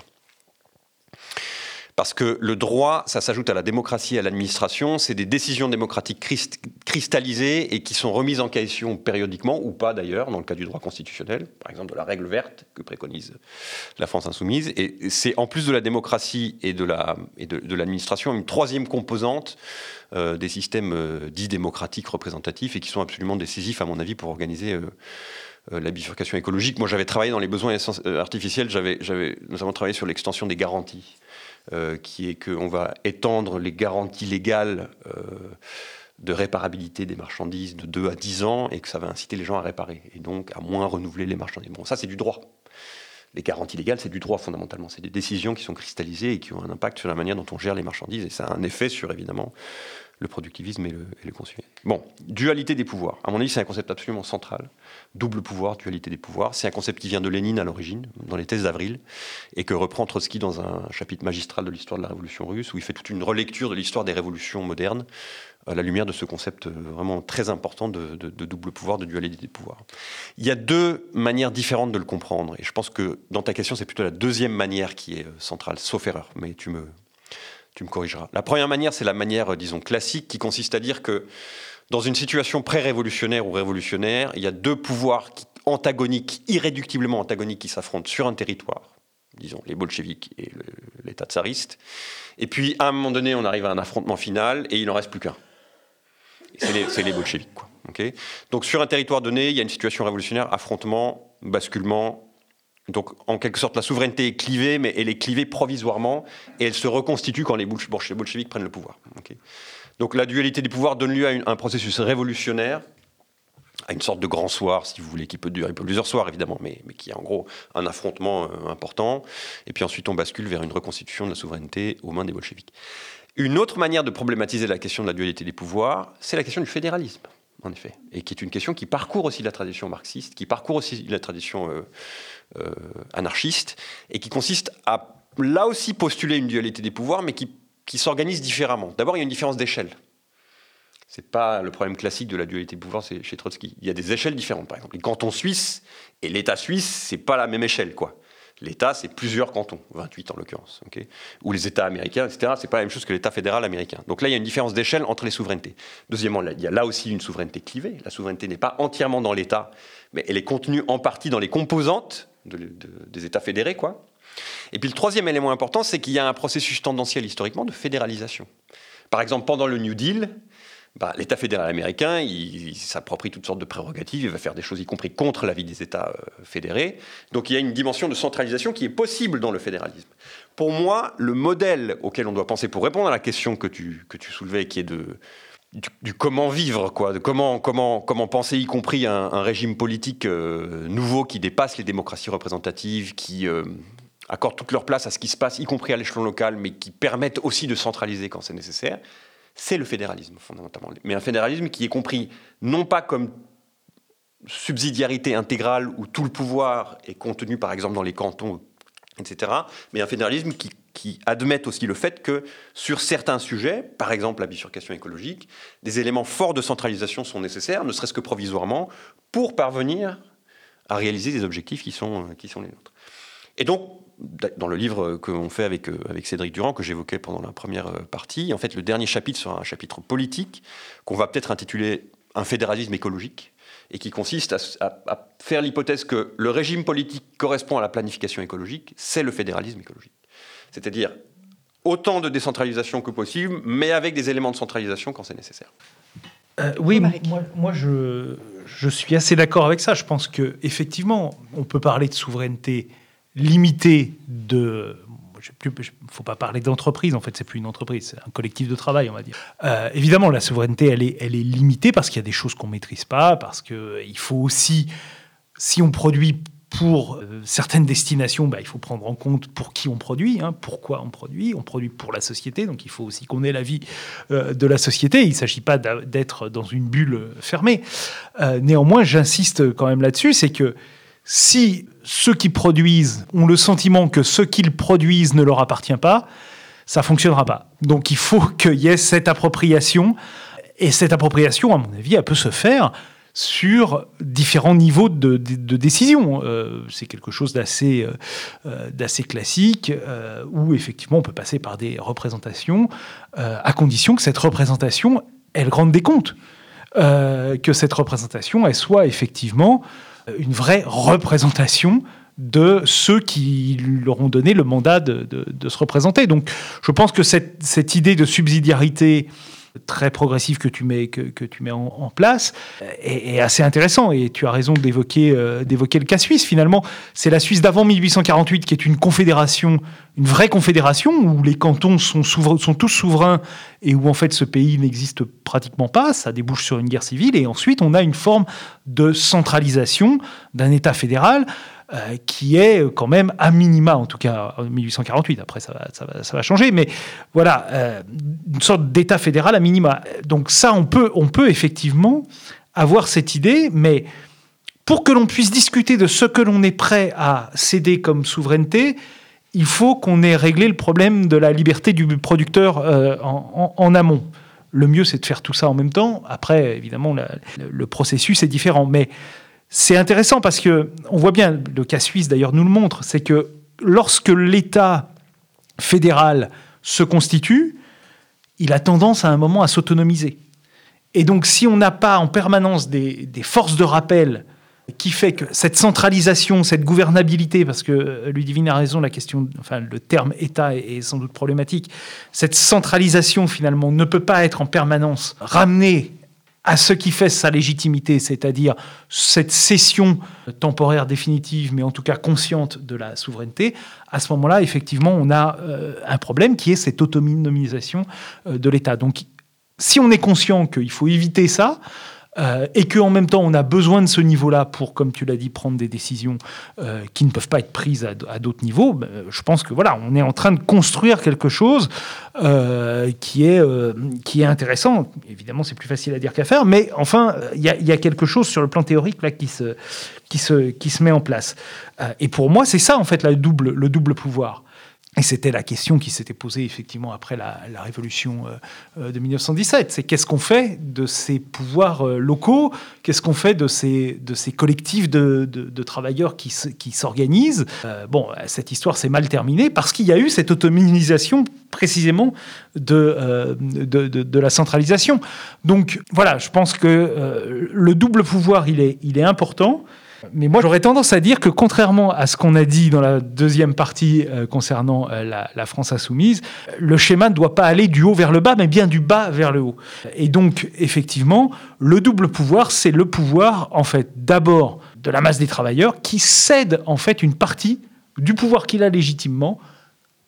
Parce que le droit, ça s'ajoute à la démocratie et à l'administration, c'est des décisions démocratiques cristallisées et qui sont remises en question périodiquement, ou pas d'ailleurs, dans le cas du droit constitutionnel, par exemple de la règle verte que préconise la France insoumise. Et c'est en plus de la démocratie et de l'administration, une troisième composante euh, des systèmes euh, dits démocratiques représentatifs et qui sont absolument décisifs, à mon avis, pour organiser... Euh, la bifurcation écologique. Moi, j'avais travaillé dans les besoins artificiels, j'avais notamment travaillé sur l'extension des garanties euh, qui est qu'on va étendre les garanties légales euh, de réparabilité des marchandises de 2 à 10 ans et que ça va inciter les gens à réparer et donc à moins renouveler les marchandises. Bon, ça c'est du droit. Les garanties légales, c'est du droit fondamentalement. C'est des décisions qui sont cristallisées et qui ont un impact sur la manière dont on gère les marchandises et ça a un effet sur évidemment le productivisme et le, et Bon, dualité des pouvoirs. À mon avis, c'est un concept absolument central. Double pouvoir, dualité des pouvoirs. C'est un concept qui vient de Lénine à l'origine, dans les thèses d'Avril, et que reprend Trotsky dans un chapitre magistral de l'histoire de la Révolution russe, où il fait toute une relecture de l'histoire des révolutions modernes, à la lumière de ce concept euh, vraiment très important de, de double pouvoir, de dualité des pouvoirs. Il y a deux manières différentes de le comprendre, et je pense que dans ta question, c'est plutôt la deuxième manière qui est euh, centrale, sauf erreur, mais tu me tu me corrigeras. La première manière, c'est la manière, euh, disons, classique, qui consiste à dire que dans une situation pré-révolutionnaire ou révolutionnaire, il y a deux pouvoirs antagoniques, irréductiblement antagoniques, qui s'affrontent sur un territoire, disons les bolcheviks et l'État tsariste. Et puis, à un moment donné, on arrive à un affrontement final et il n'en reste plus qu'un. c'est les, bolcheviks. Quoi. Donc sur un territoire donné, il y a une situation révolutionnaire, affrontement, basculement. Donc en quelque sorte, la souveraineté est clivée, mais elle est clivée provisoirement, et elle se reconstitue quand les bolcheviks prennent le pouvoir. Donc la dualité des pouvoirs donne lieu à un processus révolutionnaire à une sorte de grand soir, si vous voulez, qui peut durer plusieurs soirs évidemment, mais, qui est en gros un affrontement euh, important. Et puis ensuite, on bascule vers une reconstitution de la souveraineté aux mains des bolcheviks. Une autre manière de problématiser la question de la dualité des pouvoirs, c'est la question du fédéralisme, en effet, et qui est une question qui parcourt aussi la tradition marxiste, qui parcourt aussi la tradition euh, anarchiste, et qui consiste à là aussi postuler une dualité des pouvoirs, mais qui, qui s'organise différemment. D'abord, il y a une différence d'échelle. C'est pas le problème classique de la dualité de pouvoir chez Trotsky. Il y a des échelles différentes, par exemple. Les cantons suisses et l'État suisse, c'est pas la même échelle, quoi. L'État, c'est plusieurs cantons, 28 en l'occurrence, ou les États américains, etc. C'est pas la même chose que l'État fédéral américain. Donc là, il y a une différence d'échelle entre les souverainetés. Deuxièmement, il y a là aussi une souveraineté clivée. La souveraineté n'est pas entièrement dans l'État, mais elle est contenue en partie dans les composantes des États fédérés, quoi. Et puis le troisième élément important, c'est qu'il y a un processus tendanciel historiquement de fédéralisation. Par exemple, pendant le New Deal, bah, l'État fédéral américain, il, s'approprie toutes sortes de prérogatives, il va faire des choses y compris contre l'avis des États euh, fédérés. Donc il y a une dimension de centralisation qui est possible dans le fédéralisme. Pour moi, le modèle auquel on doit penser pour répondre à la question que tu, que tu soulevais, qui est de, du, comment vivre, quoi, de comment, comment, comment penser, y compris un, régime politique euh, nouveau qui dépasse les démocraties représentatives, qui euh, accorde toute leur place à ce qui se passe, y compris à l'échelon local, mais qui permettent aussi de centraliser quand c'est nécessaire c'est le fédéralisme fondamentalement. Mais un fédéralisme qui est compris non pas comme subsidiarité intégrale où tout le pouvoir est contenu par exemple dans les cantons, etc., mais un fédéralisme qui, qui admette aussi le fait que sur certains sujets, par exemple la bifurcation écologique, des éléments forts de centralisation sont nécessaires, ne serait-ce que provisoirement, pour parvenir à réaliser des objectifs qui sont, sont les nôtres. Et donc, dans le livre qu'on fait avec, euh, avec Cédric Durand, que j'évoquais pendant la première euh, partie, en fait, le dernier chapitre sera un chapitre politique qu'on va peut-être intituler Un fédéralisme écologique, et qui consiste à, faire l'hypothèse que le régime politique correspond à la planification écologique, c'est le fédéralisme écologique. C'est-à-dire autant de décentralisation que possible, mais avec des éléments de centralisation quand c'est nécessaire. Euh, oui, moi, moi je, je, suis assez d'accord avec ça. Je pense que effectivement, on peut parler de souveraineté limité de il ne faut pas parler d'entreprise, en fait, c'est plus une entreprise, c'est un collectif de travail, on va dire. Euh, évidemment, la souveraineté, elle est, limitée parce qu'il y a des choses qu'on ne maîtrise pas, parce qu'il faut aussi, si on produit pour euh, certaines destinations, bah, il faut prendre en compte pour qui on produit, hein, pourquoi on produit. On produit pour la société, donc il faut aussi qu'on ait l'avis euh, de la société. Il ne s'agit pas d'être dans une bulle fermée. néanmoins, j'insiste quand même là-dessus, c'est que si ceux qui produisent ont le sentiment que ce qu'ils produisent ne leur appartient pas, ça fonctionnera pas. Donc il faut (laughs) qu'il y ait cette appropriation. Et cette appropriation, à mon avis, elle peut se faire sur différents niveaux de, décision. Euh, c'est quelque chose d'assez euh, euh, classique, où effectivement on peut passer par des représentations, à condition que cette représentation, elle rende des comptes. que cette représentation, elle soit effectivement une vraie représentation de ceux qui leur ont donné le mandat de, se représenter. Donc je pense que cette, idée de subsidiarité très progressif que tu mets, que, que tu mets en, place est, assez intéressant. Et tu as raison d'évoquer euh, d'évoquer le cas suisse. Finalement, c'est la Suisse d'avant 1848 qui est une confédération, une vraie confédération où les cantons sont, sont tous souverains et où en fait ce pays n'existe pratiquement pas. Ça débouche sur une guerre civile. Et ensuite, on a une forme de centralisation d'un État fédéral. Euh, qui est quand même à minima, en tout cas en 1848. Après, ça va, changer, mais voilà, euh, une sorte d'État fédéral à minima. Donc ça, on peut, on peut effectivement avoir cette idée, mais pour que l'on puisse discuter de ce que l'on est prêt à céder comme souveraineté, il faut qu'on ait réglé le problème de la liberté du producteur euh, en, en, amont. Le mieux, c'est de faire tout ça en même temps. Après, évidemment, le processus est différent. Mais c'est intéressant parce que on voit bien, le cas suisse d'ailleurs nous le montre, c'est que lorsque l'État fédéral se constitue, il a tendance à un moment à s'autonomiser. Et donc si on n'a pas en permanence des, forces de rappel qui fait que cette centralisation, cette gouvernabilité, parce que Ludivine a raison, la question, enfin le terme État est sans doute problématique, cette centralisation finalement ne peut pas être en permanence ramenée à ce qui fait sa légitimité, c'est-à-dire cette cession temporaire définitive, mais en tout cas consciente de la souveraineté, à ce moment-là, effectivement, on a euh, un problème qui est cette autonomisation euh, de l'État. Donc, si on est conscient qu'il faut éviter ça, euh, et qu'en même temps on a besoin de ce niveau-là pour, comme tu l'as dit, prendre des décisions euh, qui ne peuvent pas être prises à, d'autres niveaux, ben, je pense que voilà, on est en train de construire quelque chose euh, qui, est, qui est intéressant. Évidemment, c'est plus facile à dire qu'à faire, mais enfin, il y, y, a quelque chose sur le plan théorique là qui se, qui se, qui se met en place. et pour moi, c'est ça en fait la double, le double pouvoir. Et c'était la question qui s'était posée effectivement après la, révolution euh, euh, de 1917. C'est qu'est-ce qu'on fait de ces pouvoirs euh, locaux? Qu'est-ce qu'on fait de ces, de ces collectifs de, travailleurs qui, s'organisent? Bon, cette histoire s'est mal terminée parce qu'il y a eu cette autonomisation précisément de, de, de, la centralisation. Donc voilà, je pense que le double pouvoir, il est, il est important. Mais moi, j'aurais tendance à dire que contrairement à ce qu'on a dit dans la deuxième partie euh, concernant euh, la, France insoumise, le schéma ne doit pas aller du haut vers le bas, mais bien du bas vers le haut. Et donc, effectivement, le double pouvoir, c'est le pouvoir, en fait, d'abord de la masse des travailleurs qui cède, en fait, une partie du pouvoir qu'il a légitimement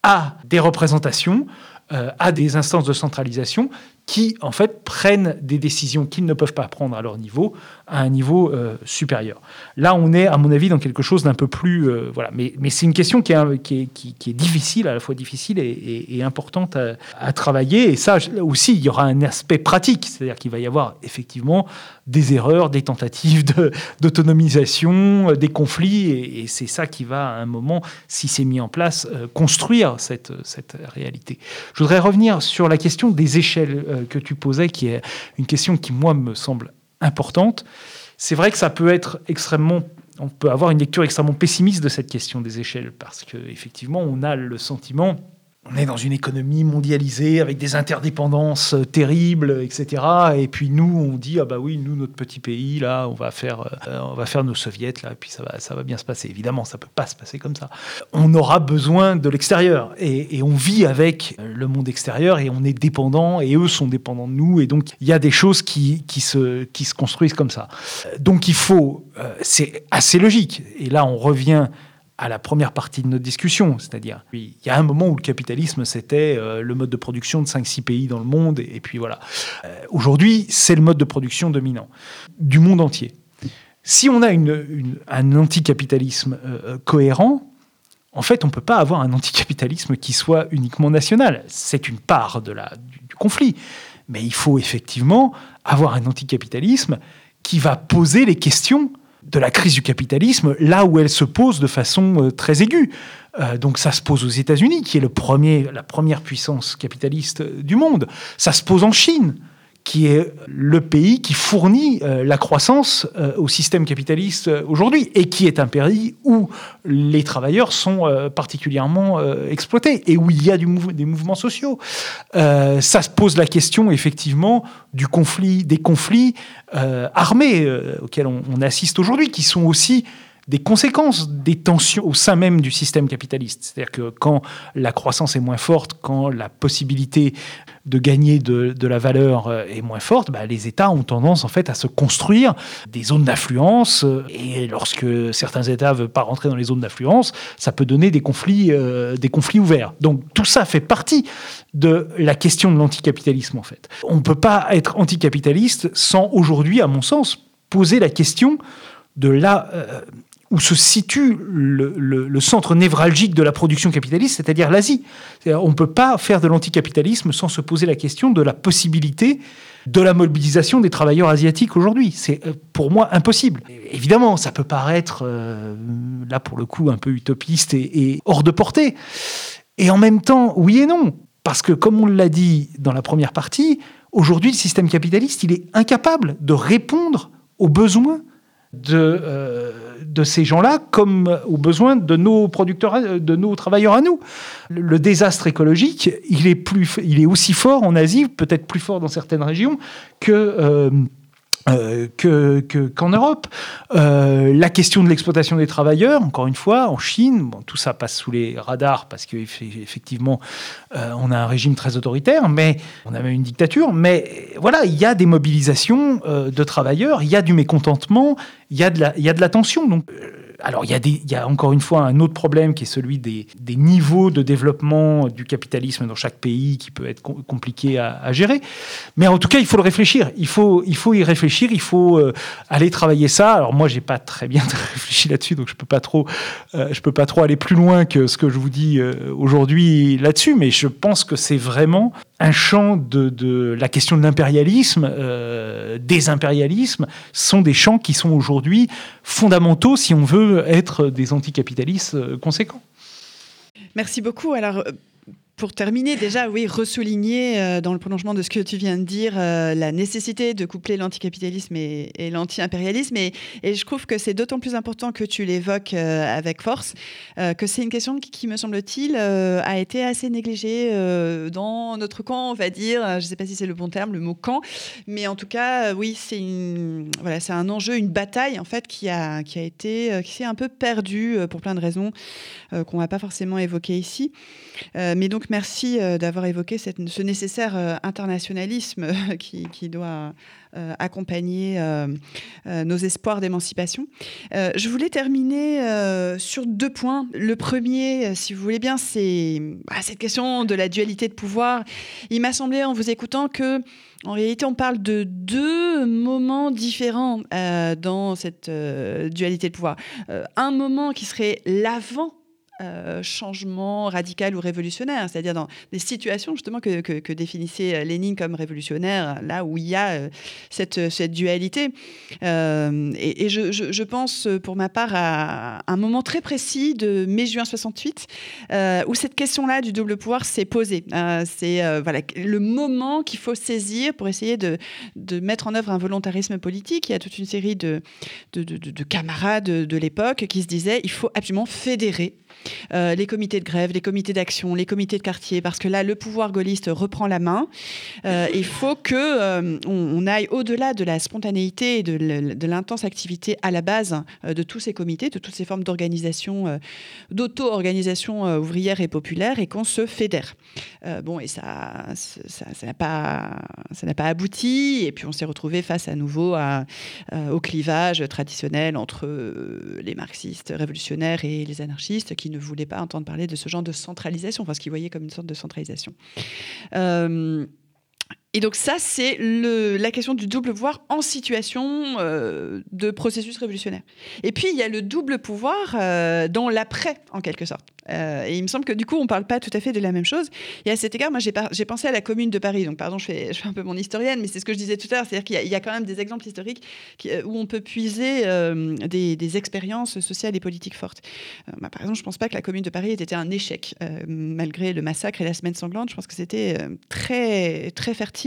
à des représentations, euh, à des instances de centralisation qui, en fait, prennent des décisions qu'ils ne peuvent pas prendre à leur niveau, à un niveau euh, supérieur. Là, on est, à mon avis, dans quelque chose d'un peu plus... Euh, voilà. Mais, c'est une question qui est, qui, est, difficile, à la fois difficile et, importante à, travailler. Et ça, aussi, il y aura un aspect pratique, c'est-à-dire qu'il va y avoir effectivement des erreurs, des tentatives d'autonomisation, euh, des conflits, et, c'est ça qui va, à un moment, si c'est mis en place, construire cette, cette réalité. Je voudrais revenir sur la question des échelles que tu posais, qui est une question qui, moi, me semble importante. C'est vrai que ça peut être extrêmement on peut avoir une lecture extrêmement pessimiste de cette question des échelles parce qu'effectivement, on a le sentiment on est dans une économie mondialisée avec des interdépendances euh, terribles, etc. Et puis nous, on dit ah bah oui, nous notre petit pays là, on va faire, euh, on va faire nos soviets là, et puis ça va, ça va bien se passer. Évidemment, ça peut pas se passer comme ça. On aura besoin de l'extérieur et, on vit avec le monde extérieur et on est dépendant et eux sont dépendants de nous et donc il y a des choses qui, qui se qui se construisent comme ça. Donc il faut, euh, c'est assez logique. Et là, on revient à la première partie de notre discussion. C'est-à-dire, il y a un moment où le capitalisme, c'était euh, le mode de production de 5-6 pays dans le monde, et, puis voilà. Euh, aujourd'hui, c'est le mode de production dominant du monde entier. Si on a une, un anticapitalisme euh, cohérent, en fait, on ne peut pas avoir un anticapitalisme qui soit uniquement national. C'est une part de la, du, du conflit. Mais il faut effectivement avoir un anticapitalisme qui va poser les questions de la crise du capitalisme là où elle se pose de façon euh, très aiguë. Euh, donc ça se pose aux États-Unis, qui est le premier, la première puissance capitaliste du monde. Ça se pose en Chine qui est le pays qui fournit euh, la croissance euh, au système capitaliste euh, aujourd'hui et qui est un pays où les travailleurs sont particulièrement exploités et où il y a des mouvements sociaux. ça se pose la question effectivement du conflit, des conflits armés auxquels on assiste aujourd'hui, qui sont aussi des conséquences des tensions au sein même du système capitaliste. C'est-à-dire que quand la croissance est moins forte, quand la possibilité de gagner de, la valeur euh, est moins forte, bah, les États ont tendance en fait à se construire des zones d'influence. Euh, et lorsque certains États ne veulent pas rentrer dans les zones d'influence, ça peut donner des conflits, euh, des conflits ouverts. Donc tout ça fait partie de la question de l'anticapitalisme en fait. On ne peut pas être anticapitaliste sans aujourd'hui, à mon sens, poser la question de la où se situe le, centre névralgique de la production capitaliste, c'est-à-dire l'Asie. On ne peut pas faire de l'anticapitalisme sans se poser la question de la possibilité de la mobilisation des travailleurs asiatiques aujourd'hui. C'est euh, pour moi impossible. Évidemment, ça peut paraître, euh, là pour le coup, un peu utopiste et, et hors de portée. Et en même temps, oui et non. Parce que, comme on l'a dit dans la première partie, aujourd'hui, le système capitaliste, il est incapable de répondre aux besoins de, euh, de ces gens-là comme aux besoins de nos producteurs, de nos travailleurs à nous. Le désastre écologique, il est, plus, il est aussi fort en Asie, peut-être plus fort dans certaines régions, que, euh, euh, que, qu'en Europe. Euh, la question de l'exploitation des travailleurs, encore une fois, en Chine, bon, tout ça passe sous les radars parce qu'effectivement, euh, on a un régime très autoritaire, mais on a même une dictature. Mais voilà, il y a des mobilisations de travailleurs, il y a du mécontentement, il y a de la, il y a de la tension. Alors, il y, a encore une fois un autre problème qui est celui des, niveaux de développement du capitalisme dans chaque pays qui peut être compliqué à, gérer. Mais en tout cas, il faut le réfléchir. Il faut, il faut y réfléchir. Il faut euh, aller travailler ça. Alors, moi, j'ai pas très bien (laughs) réfléchi là-dessus, donc je peux euh, peux pas trop aller plus loin que ce que je vous dis euh, aujourd'hui là-dessus. Mais je pense que c'est vraiment un champ de, la question de l'impérialisme, des impérialismes, sont des champs qui sont aujourd'hui fondamentaux si on veut être des anticapitalistes euh, conséquents. Merci beaucoup. Alors, euh, pour terminer, déjà, oui, ressouligner euh, dans le prolongement de ce que tu viens de dire euh, la nécessité de coupler l'anticapitalisme et, et l'anti-impérialisme. Et, je trouve que c'est d'autant plus important que tu l'évoques euh, avec force, que c'est une question qui, me semble-t-il, a été assez négligée dans notre camp, on va dire. Je ne sais pas si c'est le bon terme, le mot camp. Mais en tout cas, oui, c'est un enjeu, une bataille, en fait, qui a été, qui s'est un peu perdue pour plein de raisons qu'on ne va pas forcément évoquer ici. mais donc, merci euh, d'avoir évoqué ce nécessaire euh, internationalisme qui, doit euh, accompagner nos espoirs d'émancipation. je voulais terminer sur deux points. Le premier, si vous voulez bien, c'est bah, cette question de la dualité de pouvoir. Il m'a semblé, en vous écoutant, que en réalité, on parle de deux moments différents dans cette dualité de pouvoir. un moment qui serait l'avant euh, changement radical ou révolutionnaire, c'est-à-dire dans des situations justement que, définissait euh, Lénine comme révolutionnaire, là où il y a euh, cette, dualité. et, je, pense pour ma part à un moment très précis de mai-juin 68, où cette question-là du double pouvoir s'est posée. C'est le moment qu'il faut saisir pour essayer de, mettre en œuvre un volontarisme politique. Il y a toute une série de, de camarades de l'époque qui se disaient il faut absolument fédérer euh, les comités de grève, les comités d'action, les comités de quartier, parce que là, le pouvoir gaulliste reprend la main. Euh, il faut que euh, on, aille au-delà de la spontanéité et de l'intense activité à la base de tous ces comités, de toutes ces formes d'organisation, d'auto-organisation ouvrière et populaire, et qu'on se fédère. bon, et ça, ça n'a pas, ça n'a pas abouti, et puis on s'est retrouvé face à nouveau au clivage traditionnel entre les marxistes révolutionnaires et les anarchistes qui ne voulaient pas entendre parler de ce genre de centralisation, enfin ce qu'ils voyaient comme une sorte de centralisation. Euh, et donc ça, c'est la question du double pouvoir en situation euh, de processus révolutionnaire. Et puis, il y a le double pouvoir euh, dans l'après, en quelque sorte. Euh, et il me semble que du coup, on ne parle pas tout à fait de la même chose. Et à cet égard, moi, j'ai pensé à la commune de Paris. Donc, pardon, je fais, un peu mon historienne, mais c'est ce que je disais tout à l'heure. C'est-à-dire qu'il y, a quand même des exemples historiques où on peut puiser des, des, expériences sociales et politiques fortes. Bah, par exemple, je ne pense pas que la commune de Paris ait été un échec, malgré le massacre et la semaine sanglante. Je pense que c'était très, très fertile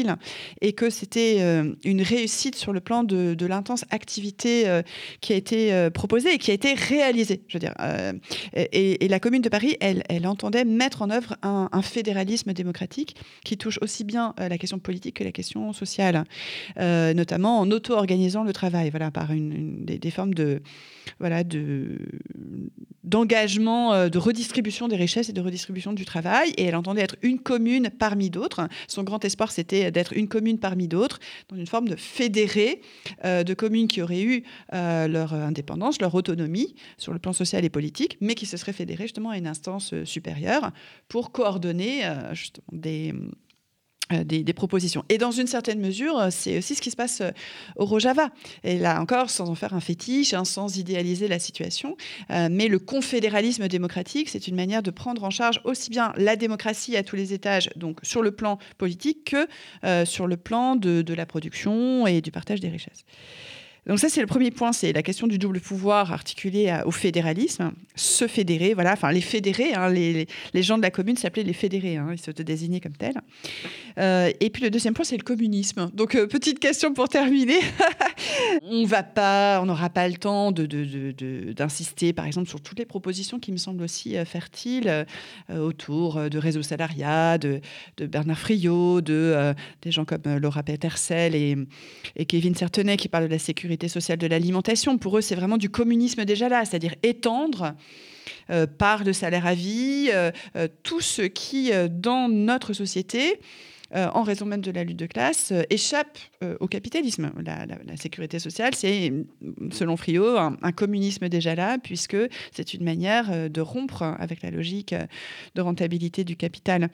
et que c'était euh, une réussite sur le plan de, l'intense activité euh, qui a été euh, proposée et qui a été réalisée. Je veux dire, et, la Commune de Paris, elle, entendait mettre en œuvre un, fédéralisme démocratique qui touche aussi bien la question politique que la question sociale, notamment en auto-organisant le travail, voilà, par des, formes de voilà, de, d'engagement de redistribution des richesses et de redistribution du travail. Et elle entendait être une commune parmi d'autres. Son grand espoir, c'était d'être une commune parmi d'autres, dans une forme de fédéré euh, de communes qui auraient eu euh, leur indépendance, leur autonomie sur le plan social et politique, mais qui se seraient fédérées justement à une instance euh, supérieure pour coordonner justement des euh, des, propositions. Et dans une certaine mesure, euh, c'est aussi ce qui se passe euh, au Rojava. Et là encore, sans en faire un fétiche, hein, sans idéaliser la situation, mais le confédéralisme démocratique, c'est une manière de prendre en charge aussi bien la démocratie à tous les étages, donc sur le plan politique, que sur le plan de, de, la production et du partage des richesses. Donc ça, c'est le premier point, c'est la question du double pouvoir articulé au fédéralisme. Se fédérer, voilà, enfin les fédérés, hein, les, gens de la commune s'appelaient les fédérés, hein, ils se désignaient comme tels. Euh, et puis le deuxième point, c'est le communisme. Donc euh, petite question pour terminer. (laughs) on va pas, on n'aura pas le temps d'insister, par exemple, sur toutes les propositions qui me semblent aussi euh, fertiles autour de réseaux salariat, de, Bernard Friot, de des gens comme Laura Petersel et, et Kevin Certenay qui parlent de la sécurité sociale de l'alimentation. Pour eux, c'est vraiment du communisme déjà là, c'est-à-dire étendre euh, par le salaire à vie euh, euh, tout ce qui, dans notre société, euh, en raison même de la lutte de classe, euh, échappe euh, au capitalisme. La, sécurité sociale, c'est, selon Friot, un, communisme déjà là, puisque c'est une manière de rompre avec la logique de rentabilité du capital.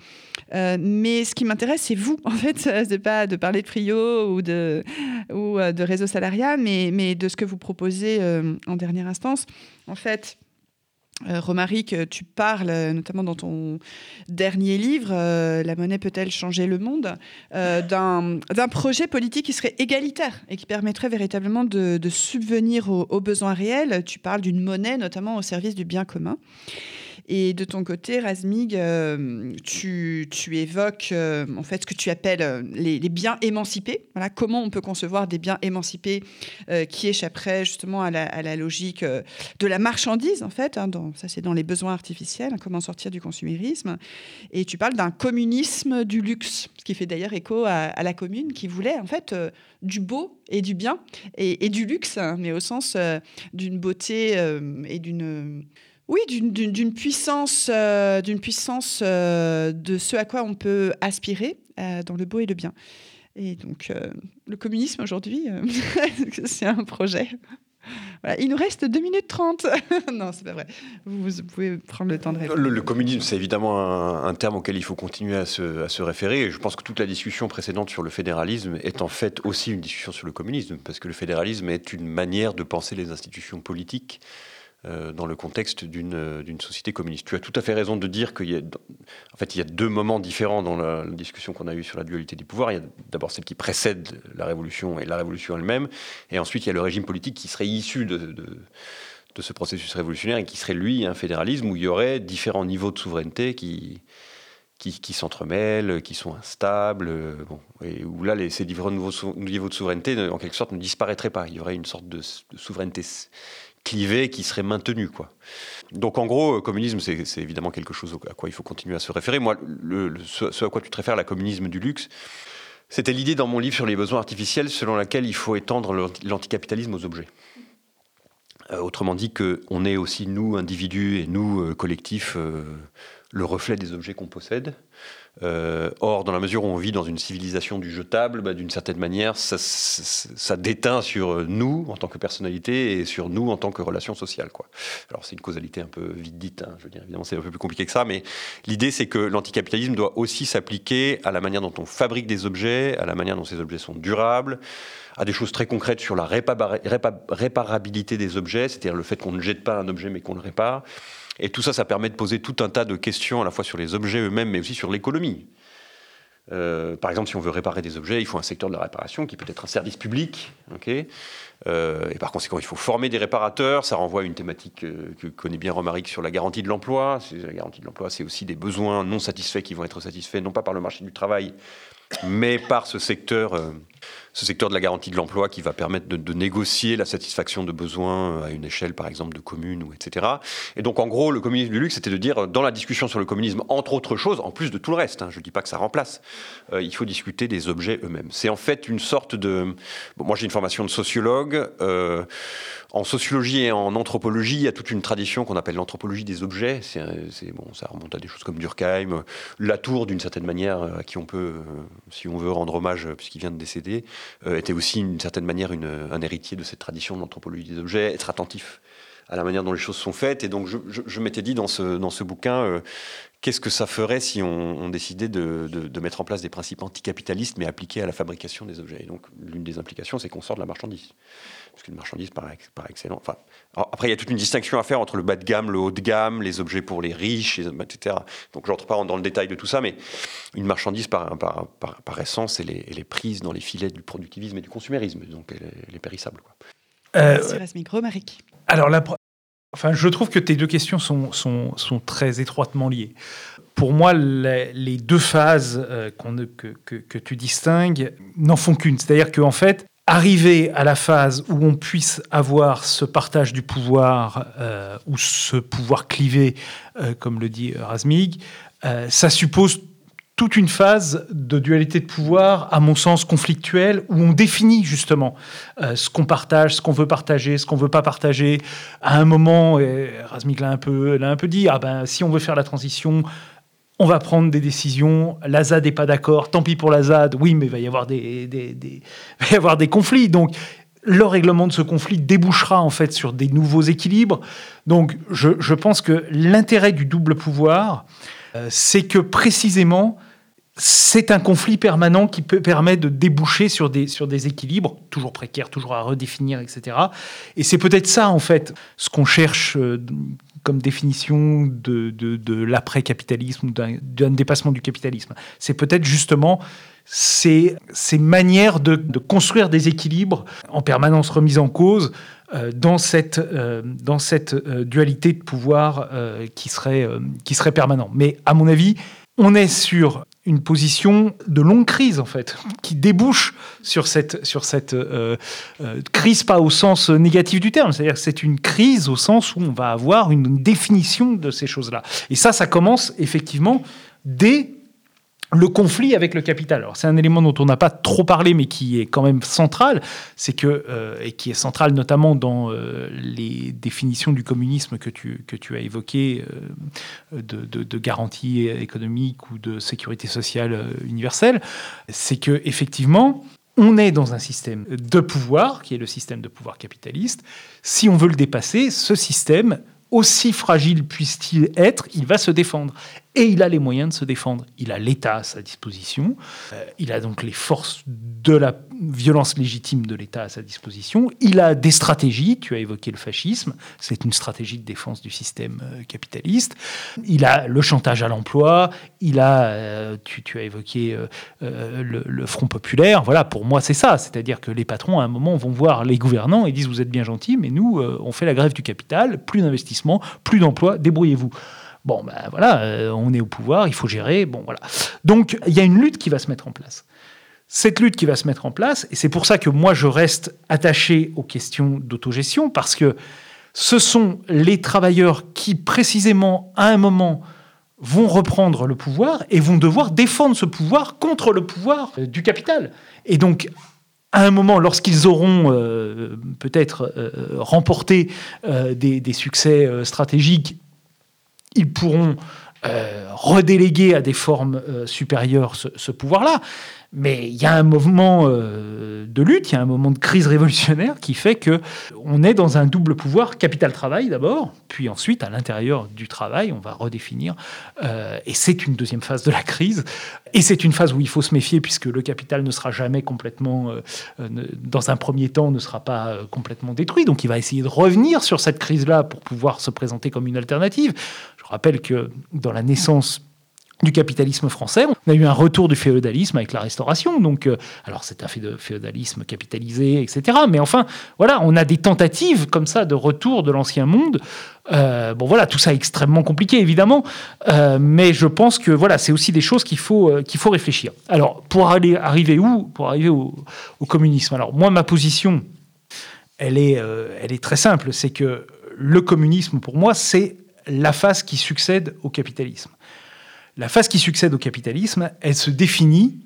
mais ce qui m'intéresse, c'est vous, (laughs) en fait. C'est pas de parler de Friot ou de, ou de réseau salariat, mais, mais de ce que vous proposez en dernière instance. En fait, Romaric, tu parles, euh, notamment dans ton dernier livre, euh, La monnaie peut-elle changer le monde d'un projet politique qui serait égalitaire et qui permettrait véritablement de, subvenir aux, besoins réels. Tu parles d'une monnaie, notamment au service du bien commun. Et de ton côté, Razmig, euh, tu, évoques euh, en fait ce que tu appelles euh, les, biens émancipés. Voilà, comment on peut concevoir des biens émancipés qui échapperaient justement à la, logique de la marchandise, en fait. Hein, ça, c'est dans les besoins artificiels. Hein, comment sortir du consumérisme. Et tu parles d'un communisme du luxe, ce qui fait d'ailleurs écho à, la commune qui voulait en fait du beau et du bien et, et du luxe, hein, mais au sens d'une beauté et d'une oui, d'une puissance, euh, puissance euh, de ce à quoi on peut aspirer euh, dans le beau et le bien. Et donc, le communisme aujourd'hui, (laughs) c'est un projet. Il nous reste 2 minutes 30. (laughs) non, c'est pas vrai. Vous, pouvez prendre le temps de répondre. Le, communisme, c'est évidemment un, terme auquel il faut continuer à se, à se, référer. Et je pense que toute la discussion précédente sur le fédéralisme est en fait aussi une discussion sur le communisme, parce que le fédéralisme est une manière de penser les institutions politiques dans le contexte euh, d'une société communiste. Tu as tout à fait raison de dire qu'il y a, en fait, il y a deux moments différents dans la, discussion qu'on a eue sur la dualité des pouvoirs. Il y a d'abord celle qui précède la révolution et la révolution elle-même, et ensuite il y a le régime politique qui serait issu de, ce processus révolutionnaire et qui serait lui un fédéralisme où il y aurait différents niveaux de souveraineté qui, s'entremêlent, qui sont instables, euh, bon, et où là, ces différents niveaux, de souveraineté, en quelque sorte, ne disparaîtraient pas. Il y aurait une sorte de souveraineté clivé qui serait maintenu. Quoi. Donc en gros, euh, communisme, c'est évidemment quelque chose à quoi il faut continuer à se référer. Moi, ce, à quoi tu te réfères, la communisme du luxe, c'était l'idée dans mon livre sur les besoins artificiels selon laquelle il faut étendre l'anticapitalisme aux objets. Euh, autrement dit, qu'on est aussi, nous, individus et nous, euh, collectifs, le reflet des objets qu'on possède. Euh, or, dans la mesure où on vit dans une civilisation du jetable, bah, d'une certaine manière, ça, déteint sur nous en tant que personnalité et sur nous en tant que relation sociale. Alors, c'est une causalité un peu vite dite, hein, je veux dire, évidemment, c'est un peu plus compliqué que ça, mais l'idée, c'est que l'anticapitalisme doit aussi s'appliquer à la manière dont on fabrique des objets, à la manière dont ces objets sont durables, à des choses très concrètes sur la réparabilité des objets, c'est-à-dire le fait qu'on ne jette pas un objet mais qu'on le répare et tout ça, ça permet de poser tout un tas de questions à la fois sur les objets eux-mêmes, mais aussi sur l'économie. Euh, par exemple, si on veut réparer des objets, il faut un secteur de la réparation qui peut être un service public. Euh, et par conséquent, il faut former des réparateurs. Ça renvoie à une thématique euh, que connaît bien Romaric sur la garantie de l'emploi. La garantie de l'emploi, c'est aussi des besoins non satisfaits qui vont être satisfaits, non pas par le marché du travail, mais par ce secteur ce secteur de la garantie de l'emploi qui va permettre de, négocier la satisfaction de besoins euh, à une échelle, par exemple, de communes, etc. Et donc, en gros, le communisme du luxe, c'était de dire, dans la discussion sur le communisme, entre autres choses, en plus de tout le reste, hein, je ne dis pas que ça remplace, euh, il faut discuter des objets eux-mêmes. C'est en fait une sorte de... moi, j'ai une formation de sociologue. Euh, en sociologie et en anthropologie, il y a toute une tradition qu'on appelle l'anthropologie des objets. C'est, bon, ça remonte à des choses comme Durkheim, Latour, d'une certaine manière, à qui on peut, si on veut, rendre hommage, puisqu'il vient de décéder. Euh, était aussi d'une certaine manière un héritier de cette tradition de l'anthropologie des objets, être attentif à la manière dont les choses sont faites. Et donc je, m'étais dit dans ce, dans ce bouquin, euh, qu'est-ce que ça ferait si on, décidait de, de, mettre en place des principes anticapitalistes mais appliqués à la fabrication des objets. Et donc l'une des implications, c'est qu'on sort de la marchandise. Parce qu'une marchandise, par, par excellent. Enfin, après, il y a toute une distinction à faire entre le bas de gamme, le haut de gamme, les objets pour les riches, etc. Donc, je n'entre pas dans le détail de tout ça, mais une marchandise, par, par, par, essence, elle est, elle est, prise dans les filets du productivisme et du consumérisme. Donc, elle est, périssable. Quoi. Euh, Merci Romaric. Alors, la, enfin, je trouve que tes deux questions sont, sont, sont très étroitement liées. Pour moi, les, deux phases euh, que, que, que, tu distingues n'en font qu'une. C'est-à-dire qu'en fait, arriver à la phase où on puisse avoir ce partage du pouvoir euh, ou ce pouvoir clivé, euh, comme le dit Razmig, ça suppose toute une phase de dualité de pouvoir, à mon sens conflictuelle, où on définit justement euh, ce qu'on partage, ce qu'on veut partager, ce qu'on veut pas partager. À un moment, et l'a un peu, un peu dit, ah ben si on veut faire la transition, on va prendre des décisions. La ZAD n'est pas d'accord, tant pis pour la ZAD. Oui, mais (laughs) il va y avoir des, conflits. Donc le règlement de ce conflit débouchera en fait sur des nouveaux équilibres. Donc je, pense que l'intérêt du double pouvoir, euh, c'est que précisément c'est un conflit permanent qui permettre de déboucher sur des, sur des équilibres, toujours précaires, toujours à redéfinir, etc. Et c'est peut-être ça, en fait, ce qu'on cherche euh, comme définition de, de, l'après-capitalisme d'un dépassement du capitalisme. C'est peut-être justement ces, ces manières de, de, construire des équilibres en permanence remis en cause euh, dans cette, euh, dans cette dualité de pouvoir qui, serait, qui serait permanent. Mais à mon avis, on est sur une position de longue crise, en fait, qui débouche sur cette, sur cette euh, euh, crise, pas au sens négatif du terme, c'est-à-dire que c'est une crise au sens où on va avoir une définition de ces choses-là. Et ça, ça commence effectivement dès le conflit avec le capital. Alors c'est un élément dont on n'a pas trop parlé, mais qui est quand même central, c'est que euh, et qui est central notamment dans euh, les définitions du communisme que tu que tu as évoquées euh, de, de, garantie économique ou de sécurité sociale universelle, c'est que effectivement on est dans un système de pouvoir qui est le système de pouvoir capitaliste. Si on veut le dépasser, ce système aussi fragile puisse-t-il être, il va se défendre. Et il a les moyens de se défendre. Il a l'État à sa disposition, euh, il a donc les forces de la violence légitime de l'État à sa disposition, il a des stratégies, tu as évoqué le fascisme, c'est une stratégie de défense du système euh, capitaliste, il a le chantage à l'emploi, il a, euh, tu, as évoqué le, Front populaire, voilà, pour moi c'est ça, c'est-à-dire que les patrons à un moment vont voir les gouvernants et disent vous êtes bien gentils, mais nous on fait la grève du capital, plus d'investissement, plus d'emplois, débrouillez-vous. Bon, ben voilà, euh, on est au pouvoir, il faut gérer. Bon, voilà. Donc, il y a une lutte qui va se mettre en place. Cette lutte qui va se mettre en place, et c'est pour ça que moi je reste attaché aux questions d'autogestion, parce que ce sont les travailleurs qui, précisément, à un moment, vont reprendre le pouvoir et vont devoir défendre ce pouvoir contre le pouvoir euh, du capital. Et donc, à un moment, lorsqu'ils auront euh, peut-être remporté des, succès stratégiques ils pourront euh, redéléguer à des formes euh, supérieures ce pouvoir-là. Mais il y a un mouvement euh, de lutte, il y a un moment de crise révolutionnaire qui fait que on est dans un double pouvoir capital-travail d'abord, puis ensuite à l'intérieur du travail, on va redéfinir. Euh, et c'est une deuxième phase de la crise. Et c'est une phase où il faut se méfier puisque le capital ne sera jamais complètement, euh, dans un premier temps, ne sera pas complètement détruit. Donc il va essayer de revenir sur cette crise-là pour pouvoir se présenter comme une alternative. Je rappelle que dans la naissance du capitalisme français. On a eu un retour du féodalisme avec la Restauration. Donc, euh, alors c'est un féodalisme capitalisé, etc. Mais enfin, voilà, on a des tentatives comme ça de retour de l'ancien monde. Euh, bon, voilà, tout ça est extrêmement compliqué, évidemment. Euh, mais je pense que voilà, c'est aussi des choses qu'il faut, qu'il faut réfléchir. Alors, pour aller arriver où Pour arriver au, au, communisme? Alors, moi, ma position, elle est, elle est très simple. C'est que le communisme, pour moi, c'est la phase qui succède au capitalisme. La phase qui succède au capitalisme, elle se définit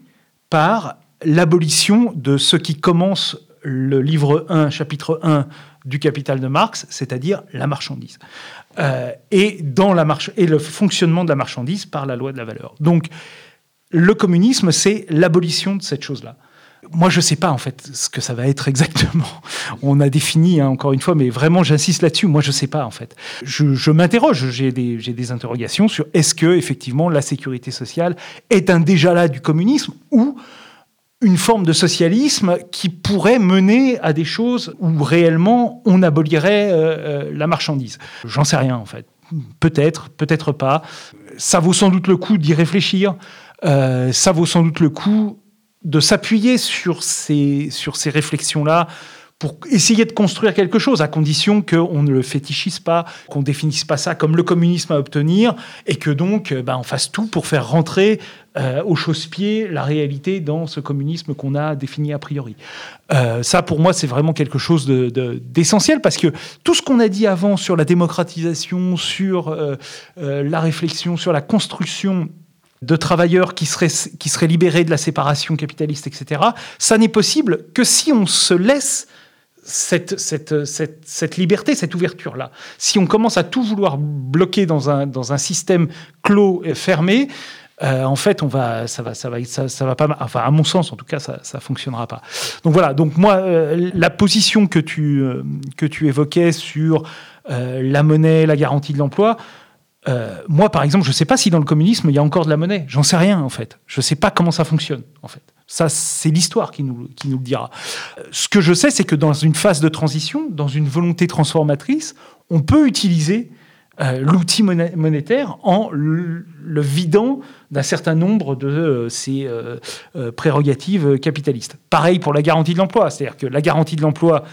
par l'abolition de ce qui commence le livre 1, chapitre 1 du Capital de Marx, c'est-à-dire la marchandise. Euh, et, dans la et le fonctionnement de la marchandise par la loi de la valeur. Donc, le communisme, c'est l'abolition de cette chose-là moi, je ne sais pas en fait ce que ça va être exactement. (laughs) On a défini, hein, encore une fois, mais vraiment, j'insiste là-dessus. Moi, je ne sais pas en fait. Je, m'interroge, j'ai des, interrogations sur est-ce que effectivement la sécurité sociale est un déjà là du communisme ou une forme de socialisme qui pourrait mener à des choses où réellement on abolirait euh, euh, la marchandise. J'en sais rien en fait. Peut-être, peut-être pas. Ça vaut sans doute le coup d'y réfléchir. Euh, ça vaut sans doute le coup de s'appuyer sur ces, sur ces réflexions-là pour essayer de construire quelque chose, à condition qu'on ne le fétichise pas, qu'on définisse pas ça comme le communisme à obtenir, et que donc euh, ben, on fasse tout pour faire rentrer euh, au chausse-pied la réalité dans ce communisme qu'on a défini a priori. Euh, ça, pour moi, c'est vraiment quelque chose d'essentiel, parce que tout ce qu'on a dit avant sur la démocratisation, sur la réflexion, sur la construction de travailleurs qui seraient, qui libérés de la séparation capitaliste, etc., ça n'est possible que si on se laisse cette, cette, cette, liberté, cette ouverture-là. Si on commence à tout vouloir bloquer dans un, dans un système clos et fermé, euh, en fait, on va, ça va, ça va, ça, va pas, enfin, à mon sens, en tout cas, ça, ça fonctionnera pas. Donc voilà. Donc moi, euh, la position que tu, euh, que tu évoquais sur la monnaie, la garantie de l'emploi, moi, par exemple, je ne sais pas si dans le communisme il y a encore de la monnaie. J'en sais rien, en fait. Je ne sais pas comment ça fonctionne, en fait. Ça, c'est l'histoire qui nous, le dira. Ce que je sais, c'est que dans une phase de transition, dans une volonté transformatrice, on peut utiliser euh, l'outil monétaire en le, vidant d'un certain nombre de euh, ses euh, prérogatives capitalistes. Pareil pour la garantie de l'emploi, c'est-à-dire que la garantie de l'emploi,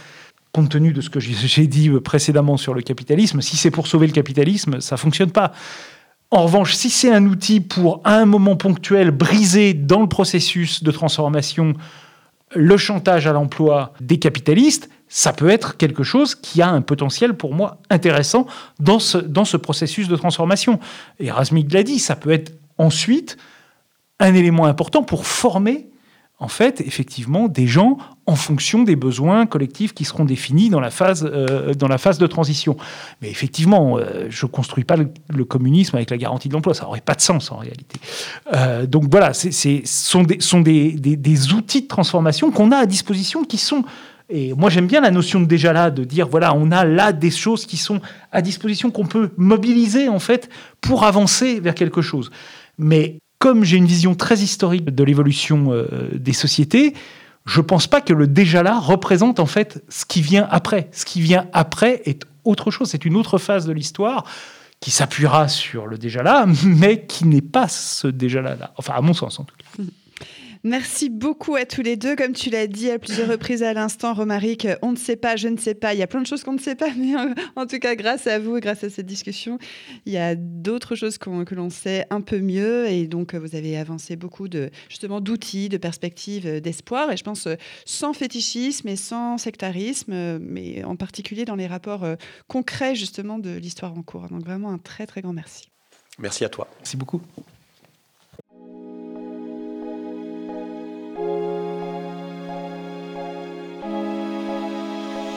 compte tenu de ce que j'ai dit précédemment sur le capitalisme, si c'est pour sauver le capitalisme, ça fonctionne pas. En revanche, si c'est un outil pour, à un moment ponctuel, briser dans le processus de transformation le chantage à l'emploi des capitalistes, ça peut être quelque chose qui a un potentiel pour moi intéressant dans ce, dans ce processus de transformation. Et Razmig l'a dit, ça peut être ensuite un élément important pour former en fait, effectivement, des gens en fonction des besoins collectifs qui seront définis dans la phase, euh, dans la phase de transition. Mais effectivement, euh, je ne construis pas le, communisme avec la garantie de l'emploi, ça n'aurait pas de sens en réalité. Euh, donc voilà, ce sont, des, sont des, des, outils de transformation qu'on a à disposition qui sont... Et moi, j'aime bien la notion de déjà là, de dire, voilà, on a là des choses qui sont à disposition, qu'on peut mobiliser, en fait, pour avancer vers quelque chose. Mais comme j'ai une vision très historique de l'évolution euh, des sociétés, je ne pense pas que le déjà là représente en fait ce qui vient après. Ce qui vient après est autre chose, c'est une autre phase de l'histoire qui s'appuiera sur le déjà là, (laughs) mais qui n'est pas ce déjà là. Enfin, à mon sens en tout cas. Merci beaucoup à tous les deux. Comme tu l'as dit à plusieurs reprises à l'instant, Romaric, on ne sait pas, je ne sais pas. Il y a plein de choses qu'on ne sait pas, (laughs) mais euh, en tout cas, grâce à vous et grâce à cette discussion, il y a d'autres choses que l'on sait un peu mieux. Et donc, vous avez avancé beaucoup de, justement d'outils, de perspectives, euh, d'espoir. Et je pense euh, sans fétichisme et sans sectarisme, mais en particulier dans les rapports concrets justement de l'histoire en cours. Donc vraiment un très très grand merci. Merci à toi. Merci beaucoup.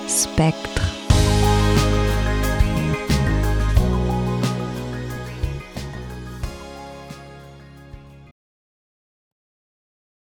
Spectre.